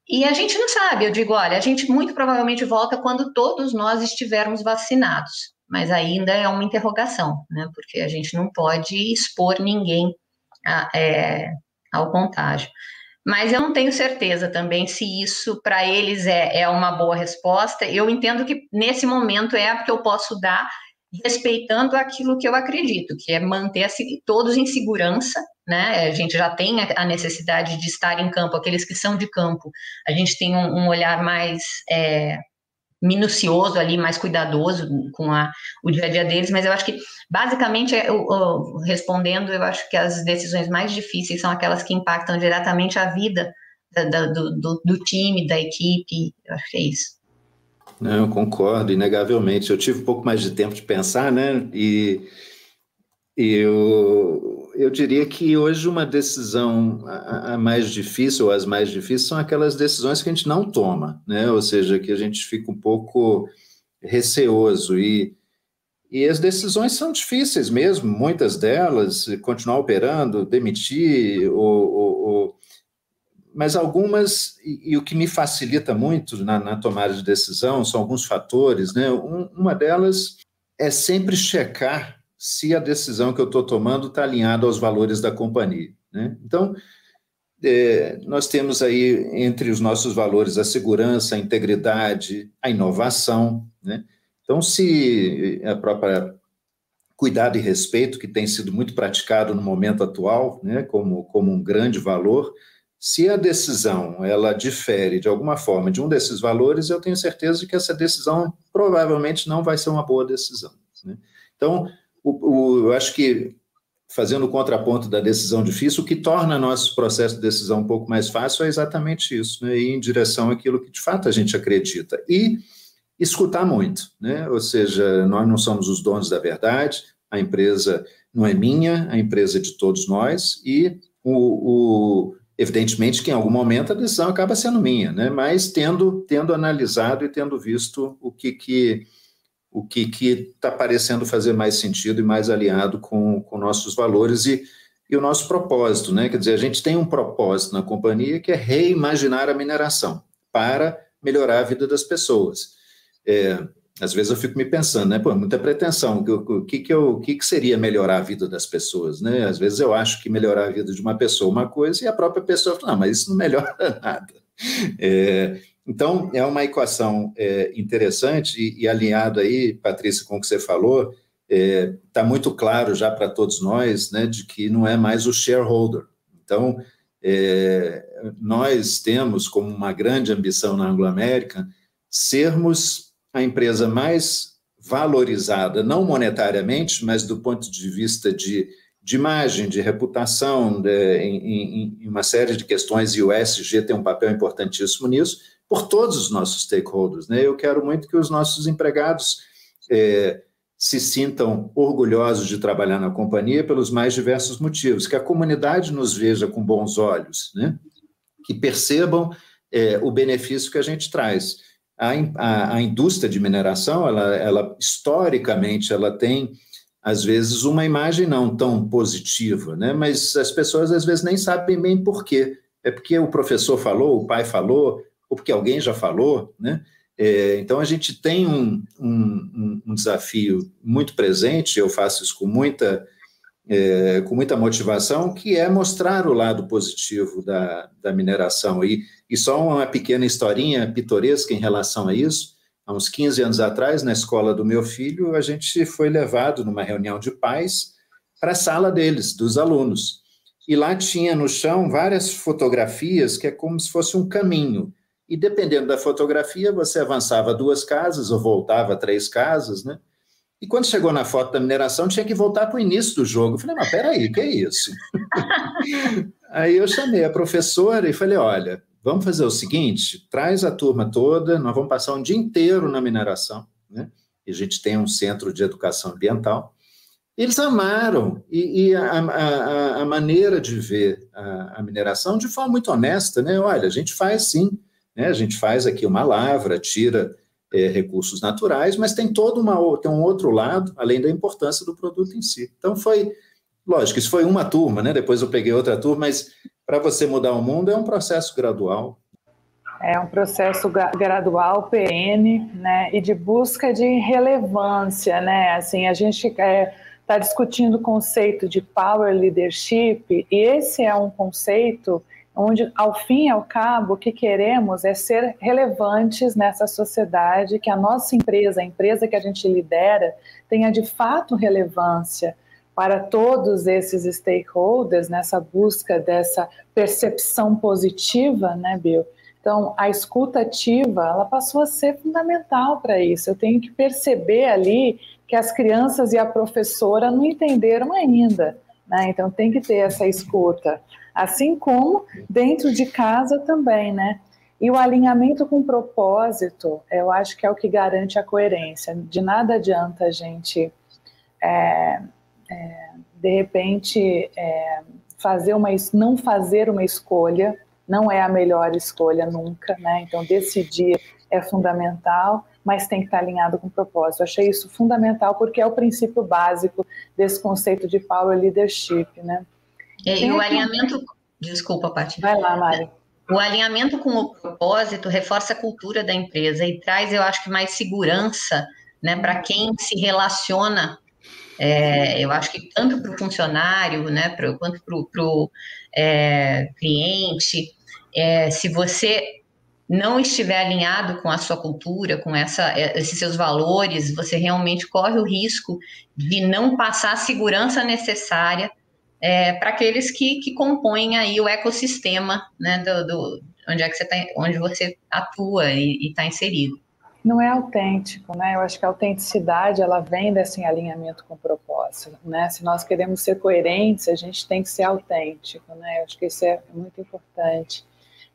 e a gente não sabe, eu digo, olha, a gente muito provavelmente volta quando todos nós estivermos vacinados mas ainda é uma interrogação, né? Porque a gente não pode expor ninguém a, é, ao contágio. Mas eu não tenho certeza também se isso para eles é, é uma boa resposta. Eu entendo que nesse momento é a que eu posso dar, respeitando aquilo que eu acredito, que é manter todos em segurança, né? A gente já tem a necessidade de estar em campo, aqueles que são de campo, a gente tem um, um olhar mais é, minucioso ali, mais cuidadoso com a, o dia a dia deles, mas eu acho que, basicamente, eu, eu, respondendo, eu acho que as decisões mais difíceis são aquelas que impactam diretamente a vida da, da, do, do, time, da equipe, eu acho que é isso. Não, eu concordo, inegavelmente. Eu tive um pouco mais de tempo de pensar, né, e eu eu diria que hoje uma decisão a, a, mais difícil, ou as mais difíceis, são aquelas decisões que a gente não toma, né? Ou seja, que a gente fica um pouco receoso e, e as decisões são difíceis mesmo, muitas delas, continuar operando, demitir, ou, ou, ou mas algumas, e, e, o que me facilita muito na, na, tomada de decisão são alguns fatores, né? Um, uma delas é sempre checar se a decisão que eu estou tomando está alinhada aos valores da companhia. Né? Então, é, nós temos aí entre os nossos valores a segurança, a integridade, a inovação. Né? Então, se a própria cuidado e respeito, que tem sido muito praticado no momento atual, né, como, como um grande valor, se a decisão ela difere de alguma forma de um desses valores, eu tenho certeza de que essa decisão provavelmente não vai ser uma boa decisão. Né? Então, o, o, eu acho que fazendo o contraponto da decisão difícil, o que torna nosso processo de decisão um pouco mais fácil é exatamente isso, né? ir em direção àquilo que de fato a gente acredita. E escutar muito, né? ou seja, nós não somos os donos da verdade, a empresa não é minha, a empresa é de todos nós, e o, o evidentemente que em algum momento a decisão acaba sendo minha, né? mas tendo, tendo analisado e tendo visto o que, que o que está parecendo fazer mais sentido e mais alinhado com, com nossos valores e, e o nosso propósito, né? Quer dizer, a gente tem um propósito na companhia que é reimaginar a mineração para melhorar a vida das pessoas. É, às vezes eu fico me pensando, né? Pô, muita pretensão. O que, que, eu, que, que seria melhorar a vida das pessoas, né? Às vezes eu acho que melhorar a vida de uma pessoa é uma coisa e a própria pessoa fala, não, mas isso não melhora nada. É, então, é uma equação é, interessante e, e, alinhado aí, Patrícia, com o que você falou, está é, tá muito claro já para todos nós né, de que não é mais o shareholder. Então, é, nós temos como uma grande ambição na Anglo-América sermos a empresa mais valorizada, não monetariamente, mas do ponto de vista de, de imagem, de reputação, de, em, em, uma série de questões, e o SG tem um papel importantíssimo nisso, por todos os nossos stakeholders. Né? Eu quero muito que os nossos empregados é, se sintam orgulhosos de trabalhar na companhia pelos mais diversos motivos, que a comunidade nos veja com bons olhos, né? que percebam é, o benefício que a gente traz. A, a, a indústria de mineração, ela, ela, historicamente, ela tem às vezes uma imagem não tão positiva, né? Mas as pessoas às vezes nem sabem bem por quê. É porque o professor falou, o pai falou, ou porque alguém já falou, né? É, então a gente tem um, um, um, desafio muito presente, eu faço isso com muita, é, com muita motivação, que é mostrar o lado positivo da, da mineração. E, e só uma pequena historinha pitoresca em relação a isso. Há uns 15 anos atrás, na escola do meu filho, a gente foi levado numa reunião de pais para a sala deles, dos alunos. E lá tinha no chão várias fotografias que é como se fosse um caminho e dependendo da fotografia, você avançava duas casas ou voltava três casas, né? E quando chegou na foto da mineração, tinha que voltar para o início do jogo. Eu falei, mas peraí, o que é isso? Aí eu chamei a professora e falei, olha, vamos fazer o seguinte, traz a turma toda, nós vamos passar um dia inteiro na mineração, né? E a gente tem um centro de educação ambiental. Eles amaram, e, e a, a, a, maneira de ver a, a mineração de forma muito honesta, né? Olha, a gente faz sim, né? A gente faz aqui uma lavra, tira é, recursos naturais, mas tem todo uma, tem um outro lado, além da importância do produto em si. Então foi, lógico, isso foi uma turma, né? Depois eu peguei outra turma, mas para você mudar o mundo é um processo gradual. É um processo gradual, PN, né? E de busca de relevância, né? Assim, a gente está é, tá discutindo o conceito de power leadership, e esse é um conceito onde, ao fim e ao cabo, o que queremos é ser relevantes nessa sociedade, que a nossa empresa, a empresa que a gente lidera, tenha de fato relevância para todos esses stakeholders nessa busca dessa percepção positiva, né, Bill? Então, a escuta ativa, ela passou a ser fundamental para isso. Eu tenho que perceber ali que as crianças e a professora não entenderam ainda, né? Então, tem que ter essa escuta. Assim como dentro de casa também, né? E o alinhamento com o propósito, eu acho que é o que garante a coerência. De nada adianta a gente, é, é, de repente, é, fazer uma, não fazer uma escolha, não é a melhor escolha nunca, né? Então, decidir é fundamental, mas tem que estar alinhado com o propósito. Eu achei isso fundamental porque é o princípio básico desse conceito de power leadership, né? É, e o alinhamento. Desculpa, Paty. Vai lá, Mari. O alinhamento com o propósito reforça a cultura da empresa e traz, eu acho que, mais segurança né, para quem se relaciona. É, eu acho que tanto para o funcionário, né, pro, quanto para o é, cliente, é, se você não estiver alinhado com a sua cultura, com essa, é, esses seus valores, você realmente corre o risco de não passar a segurança necessária é, para aqueles que, que compõem aí o ecossistema né, do, do onde é que você tá, onde você atua e está inserido. não é autêntico, né? Eu acho que a autenticidade ela vem desse alinhamento com o propósito, né? Se nós queremos ser coerentes, a gente tem que ser autêntico, né? Eu acho que isso é muito importante.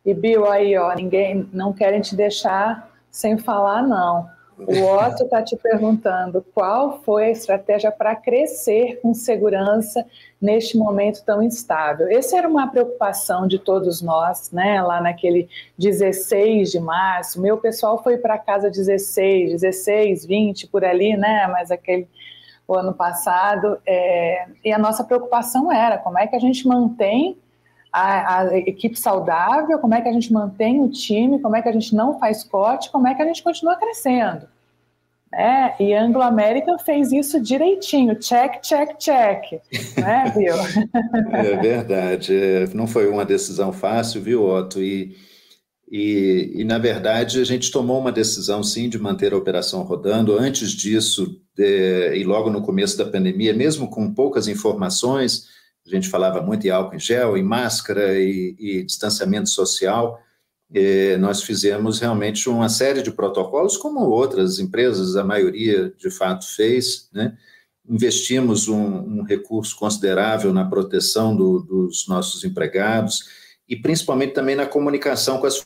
E Bill, aí, ó, ninguém não querem te deixar sem falar, não. O Otto está te perguntando qual foi a estratégia para crescer com segurança neste momento tão instável. Essa era uma preocupação de todos nós, né? Lá naquele 16 de março, meu pessoal foi para casa 16, 16, 20 por ali, né? Mas aquele o ano passado, é... e a nossa preocupação era como é que a gente mantém a, a, equipe saudável, como é que a gente mantém o time, como é que a gente não faz corte, como é que a gente continua crescendo. É, e Anglo American fez isso direitinho, check, check, check, né, viu? é verdade, é, não foi uma decisão fácil, viu, Otto? E, e, e, na verdade, a gente tomou uma decisão, sim, de manter a operação rodando. Antes disso, de, e logo no começo da pandemia, mesmo com poucas informações, a gente falava muito em álcool em gel, em máscara e, e distanciamento social. E nós fizemos realmente uma série de protocolos, como outras empresas, a maioria de fato fez, né? investimos um, um recurso considerável na proteção do, dos nossos empregados e principalmente também na comunicação com as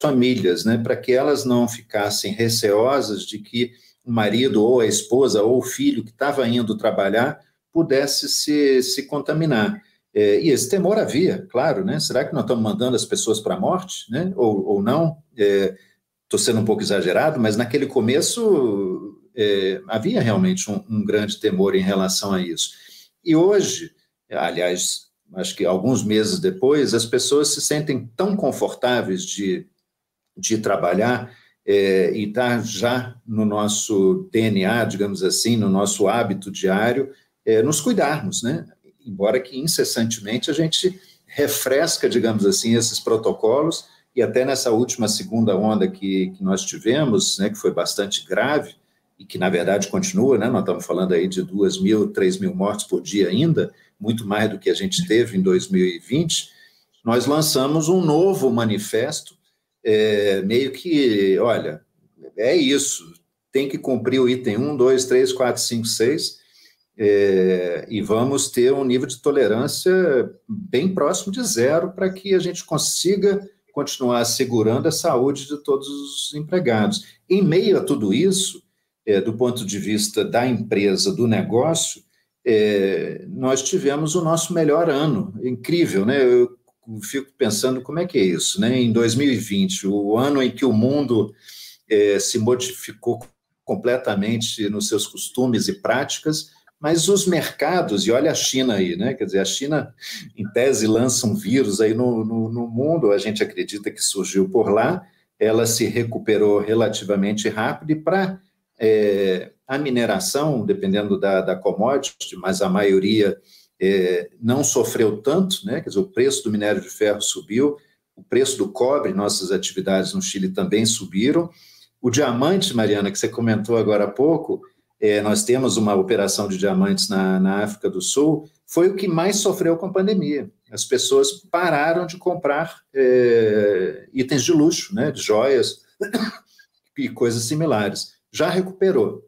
famílias, né, para que elas não ficassem receosas de que o marido ou a esposa ou o filho que estava indo trabalhar pudesse se, se contaminar. É, e esse temor havia, claro, né? Será que nós estamos mandando as pessoas para a morte, né? Ou, ou não? Estou é, sendo um pouco exagerado, mas naquele começo é, havia realmente um, um, grande temor em relação a isso. E hoje, aliás, acho que alguns meses depois, as pessoas se sentem tão confortáveis de, de trabalhar é, e estar tá já no nosso DNA, digamos assim, no nosso hábito diário, é, nos cuidarmos, né? Embora que incessantemente a gente refresca, digamos assim, esses protocolos, e até nessa última segunda onda que, que nós tivemos, né, que foi bastante grave, e que na verdade continua, né? Nós estamos falando aí de duas mil, três mil mortes por dia ainda, muito mais do que a gente teve em 2020. Nós lançamos um novo manifesto, é, meio que, olha, é isso, tem que cumprir o item 1, 2, 3, 4, 5, 6, é, e vamos ter um nível de tolerância bem próximo de zero para que a gente consiga continuar assegurando a saúde de todos os empregados. Em meio a tudo isso, é, do ponto de vista da empresa, do negócio, é, nós tivemos o nosso melhor ano. Incrível, né? Eu fico pensando como é que é isso, né? Em 2020, o ano em que o mundo é, se modificou completamente nos seus costumes e práticas, mas os mercados, e olha a China aí, né? Quer dizer, a China, em tese, lança um vírus aí no, no, no mundo, a gente acredita que surgiu por lá, ela se recuperou relativamente rápido e para é, a mineração, dependendo da, da commodity, mas a maioria é, não sofreu tanto, né? Quer dizer, o preço do minério de ferro subiu, o preço do cobre, nossas atividades no Chile também subiram. O diamante, Mariana, que você comentou agora há pouco, é, nós temos uma operação de diamantes na, na África do Sul, foi o que mais sofreu com a pandemia. As pessoas pararam de comprar é, itens de luxo, né, de joias e coisas similares. Já recuperou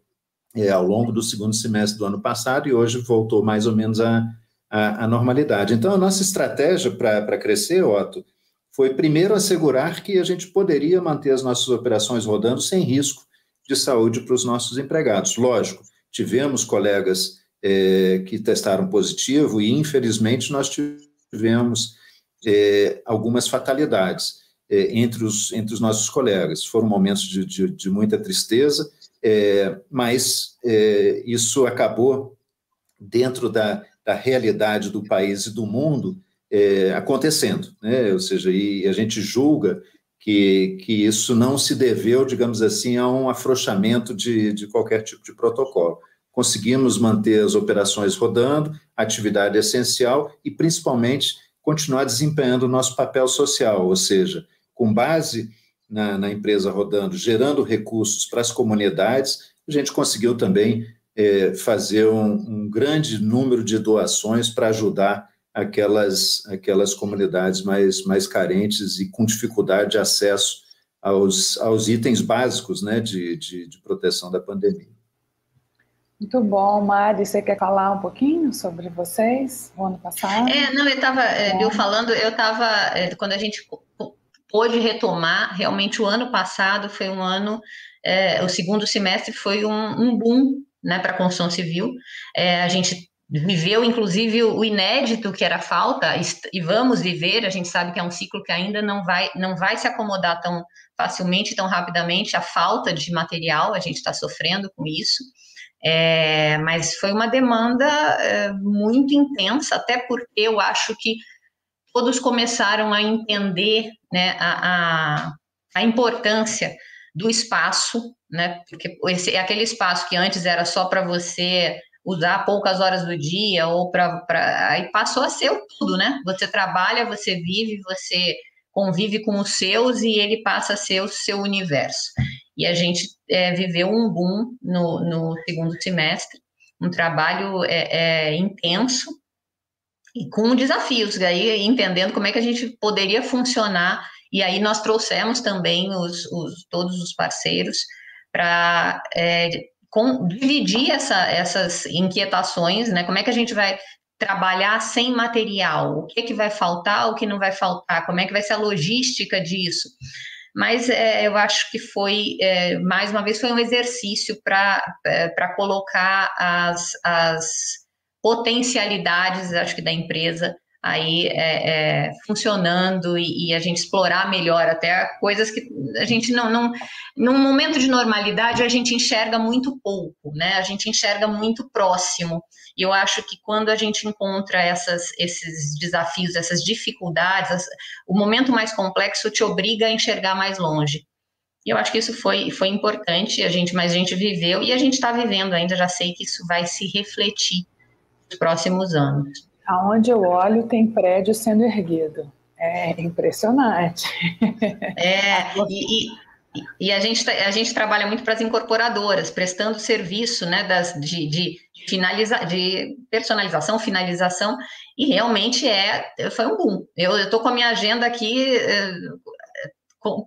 é, ao longo do segundo semestre do ano passado e hoje voltou mais ou menos à, à, à normalidade. Então, a nossa estratégia para crescer, Otto, foi primeiro assegurar que a gente poderia manter as nossas operações rodando sem risco de saúde para os nossos empregados. Lógico, tivemos colegas é, que testaram positivo e, infelizmente, nós tivemos é, algumas fatalidades é, entre, os, entre os nossos colegas. Foram momentos de, de, de muita tristeza, é, mas é, isso acabou dentro da, da realidade do país e do mundo é, acontecendo, né? ou seja, e a gente julga que, que isso não se deveu, digamos assim, a um afrouxamento de, de qualquer tipo de protocolo. Conseguimos manter as operações rodando, atividade essencial e, principalmente, continuar desempenhando o nosso papel social, ou seja, com base na, na empresa rodando, gerando recursos para as comunidades, a gente conseguiu também é, fazer um, um grande número de doações para ajudar aquelas, aquelas comunidades mais, mais carentes e com dificuldade de acesso aos, aos itens básicos né, de, de, de proteção da pandemia. Muito bom, Mari. Você quer falar um pouquinho sobre vocês, o ano passado? É, não, eu estava, é, eu falando, eu estava, é, quando a gente pôde retomar, realmente o ano passado foi um ano, é, o segundo semestre foi um, um boom né, para a construção civil. É, a gente viveu, inclusive, o inédito que era falta, e vamos viver, a gente sabe que é um ciclo que ainda não vai, não vai se acomodar tão facilmente, tão rapidamente, a falta de material, a gente está sofrendo com isso. É, mas foi uma demanda é, muito intensa, até porque eu acho que todos começaram a entender né, a, a, a importância do espaço, né, porque esse, aquele espaço que antes era só para você usar poucas horas do dia ou para aí passou a ser tudo, né? Você trabalha, você vive, você convive com os seus e ele passa a ser o seu universo. E a gente é, viveu um boom no, no, segundo semestre, um trabalho é, é, intenso e com desafios, aí entendendo como é que a gente poderia funcionar. E aí nós trouxemos também os, os todos os parceiros para é, com, dividir essa, essas inquietações, né? Como é que a gente vai trabalhar sem material? O que, é que vai faltar, o que não vai faltar? Como é que vai ser a logística disso? Mas é, eu acho que foi, é, mais uma vez, foi um exercício para é, colocar as, as potencialidades, acho que, da empresa aí é, é, funcionando e, e, a gente explorar melhor até coisas que a gente não, não num momento de normalidade a gente enxerga muito pouco, né? A gente enxerga muito próximo. E eu acho que quando a gente encontra essas, esses desafios, essas dificuldades, o momento mais complexo te obriga a enxergar mais longe. E eu acho que isso foi, foi importante, a gente, mas a gente viveu e a gente está vivendo ainda, já sei que isso vai se refletir nos próximos anos aonde eu olho tem prédio sendo erguido. É impressionante. É, e, e, e a, gente, a gente trabalha muito para as incorporadoras, prestando serviço né, das, de, de, finaliza, de personalização, finalização, e realmente é, foi um boom. Eu estou com a minha agenda aqui é,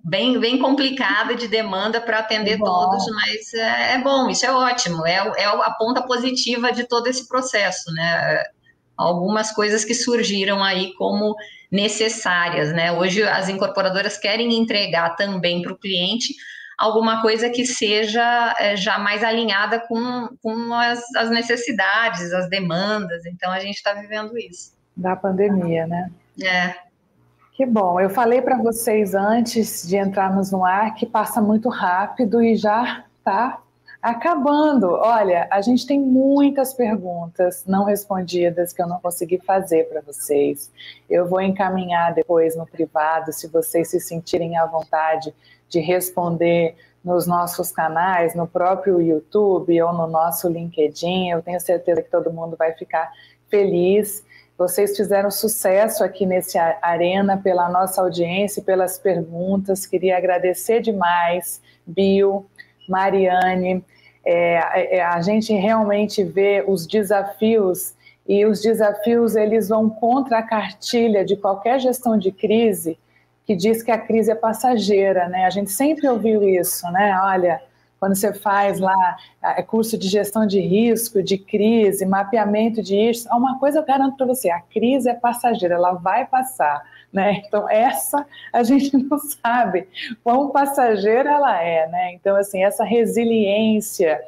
bem, bem complicada de demanda para atender todos, mas é, é, bom, isso é ótimo, é, é a ponta positiva de todo esse processo, né? Algumas coisas que surgiram aí como necessárias, né? Hoje as incorporadoras querem entregar também para o cliente alguma coisa que seja é, já mais alinhada com, com as, as, necessidades, as demandas. Então a gente está vivendo isso. Da pandemia, né? É. Que bom. Eu falei para vocês antes de entrarmos no ar que passa muito rápido e já está Acabando, olha, a gente tem muitas perguntas não respondidas que eu não consegui fazer para vocês. Eu vou encaminhar depois no privado, se vocês se sentirem à vontade de responder nos nossos canais, no próprio YouTube ou no nosso LinkedIn. Eu tenho certeza que todo mundo vai ficar feliz. Vocês fizeram sucesso aqui nesse Arena pela nossa audiência, pelas perguntas. Queria agradecer demais, Bill. Mariane, é, é, a gente realmente vê os desafios e os desafios eles vão contra a cartilha de qualquer gestão de crise que diz que a crise é passageira, né? A gente sempre ouviu isso, né? Olha, quando você faz lá é, curso de gestão de risco, de crise, mapeamento de isso, uma coisa eu garanto para você, a crise é passageira, ela vai passar. Né? Então, essa a gente não sabe quão passageira ela é. Né? Então, assim, essa resiliência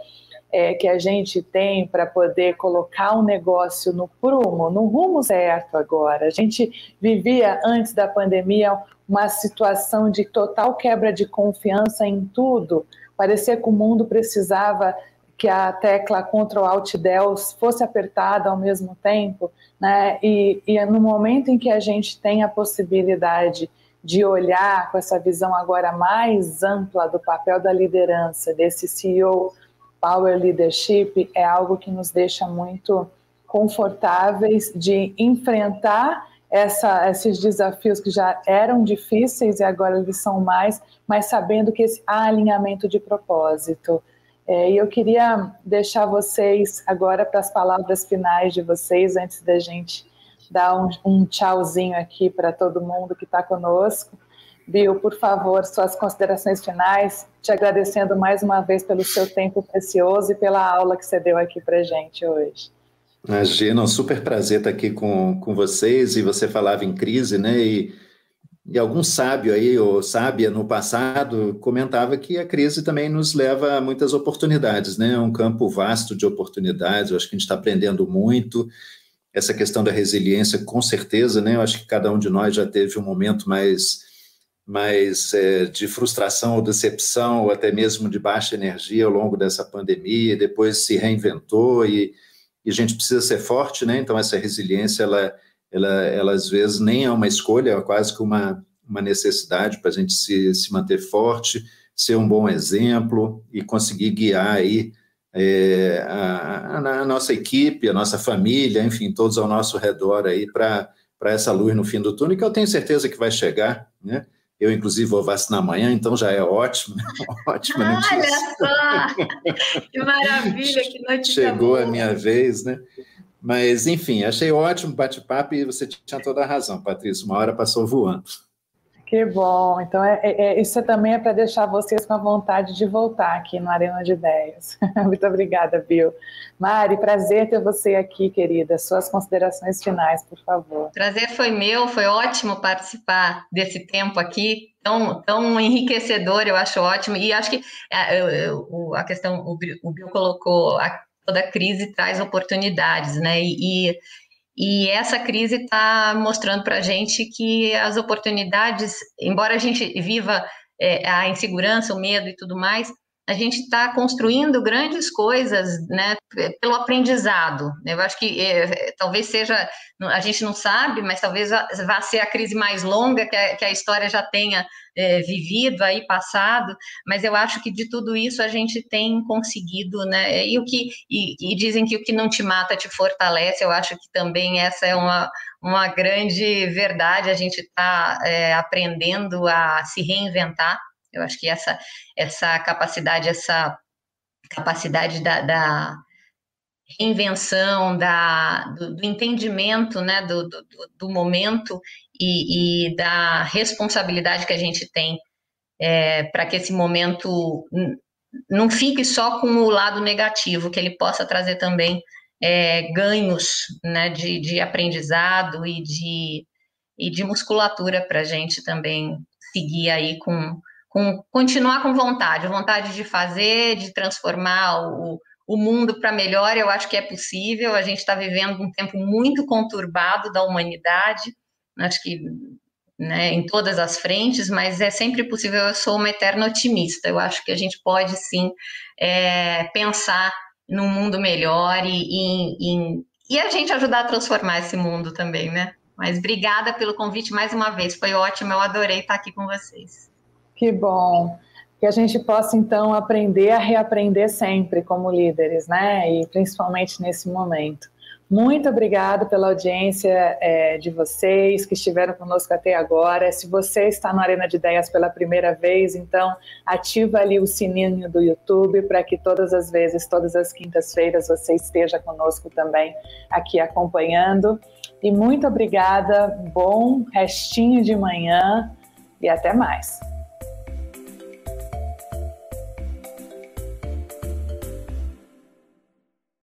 é, que a gente tem para poder colocar o um negócio no prumo, no rumo certo agora. A gente vivia, antes da pandemia, uma situação de total quebra de confiança em tudo. Parecia que o mundo precisava que a tecla Ctrl Alt Del fosse apertada ao mesmo tempo, né? E, e no momento em que a gente tem a possibilidade de olhar com essa visão agora mais ampla do papel da liderança, desse CEO Power Leadership, é algo que nos deixa muito confortáveis de enfrentar essa, esses desafios que já eram difíceis e agora eles são mais, mas sabendo que esse alinhamento de propósito. É, e eu queria deixar vocês agora para as palavras finais de vocês, antes da gente dar um, um tchauzinho aqui para todo mundo que está conosco. Bill, por favor, suas considerações finais, te agradecendo mais uma vez pelo seu tempo precioso e pela aula que você deu aqui para gente hoje. Imagina, um super prazer estar aqui com, com vocês, e você falava em crise, né, e, e algum sábio aí, ou sábia no passado, comentava que a crise também nos leva a muitas oportunidades, né, é um campo vasto de oportunidades, eu acho que a gente está aprendendo muito, essa questão da resiliência, com certeza, né, eu acho que cada um de nós já teve um momento mais mas é, de frustração ou decepção, ou até mesmo de baixa energia ao longo dessa pandemia, depois se reinventou e, e, a gente precisa ser forte, né? Então essa resiliência, ela, ela, ela às vezes nem é uma escolha, é quase que uma, uma necessidade para a gente se, se manter forte, ser um bom exemplo e conseguir guiar aí é, a, a, nossa equipe, a nossa família, enfim, todos ao nosso redor aí para essa luz no fim do túnel, que eu tenho certeza que vai chegar, né? Eu, inclusive, vou vacinar amanhã, então já é ótimo. Né? Ótima notícia. Olha só! Que maravilha, que notícia Chegou boa. a minha vez, né? Mas, enfim, achei ótimo o bate-papo e você tinha toda a razão, Patrícia. Uma hora passou voando. Que bom. Então, é, é, é isso também é para deixar vocês com a vontade de voltar aqui no Arena de Ideias. Muito obrigada, Bill. Mari, prazer ter você aqui, querida. Suas considerações finais, por favor. Prazer foi meu, foi ótimo participar desse tempo aqui, tão, tão enriquecedor, eu acho ótimo. E acho que a, é, a questão, o Bill colocou, a, toda crise traz oportunidades, né? E, e essa crise está mostrando para a gente que as oportunidades, embora a gente viva é, a insegurança, o medo e tudo mais, a gente está construindo grandes coisas né, pelo aprendizado. Eu acho que é, talvez seja, a gente não sabe, mas talvez vá ser a crise mais longa que a, que a história já tenha é, vivido aí, passado, mas eu acho que de tudo isso a gente tem conseguido, né? E, o que, e, e dizem que o que não te mata te fortalece, eu acho que também essa é uma, uma grande verdade, a gente está é, aprendendo a se reinventar eu acho que essa, essa capacidade, essa capacidade da, da reinvenção, da, do, do, entendimento né, do, do, do momento e, e, da responsabilidade que a gente tem é, para que esse momento não fique só com o lado negativo, que ele possa trazer também é, ganhos né, de, de aprendizado e de, e de musculatura para a gente também seguir aí com, com continuar com vontade, vontade de fazer, de transformar o, o mundo para melhor, eu acho que é possível. A gente está vivendo um tempo muito conturbado da humanidade, acho que né, em todas as frentes, mas é sempre possível. Eu sou uma eterna otimista. Eu acho que a gente pode sim é, pensar num mundo melhor e, e, e, e a gente ajudar a transformar esse mundo também, né? Mas obrigada pelo convite mais uma vez, foi ótimo, eu adorei estar aqui com vocês. Que bom. Que a gente possa, então, aprender a reaprender sempre como líderes, né? E principalmente nesse momento. Muito obrigada pela audiência é, de vocês que estiveram conosco até agora. Se você está na Arena de Ideias pela primeira vez, então ativa ali o sininho do YouTube para que todas as vezes, todas as quintas-feiras, você esteja conosco também aqui acompanhando. E muito obrigada, bom restinho de manhã e até mais.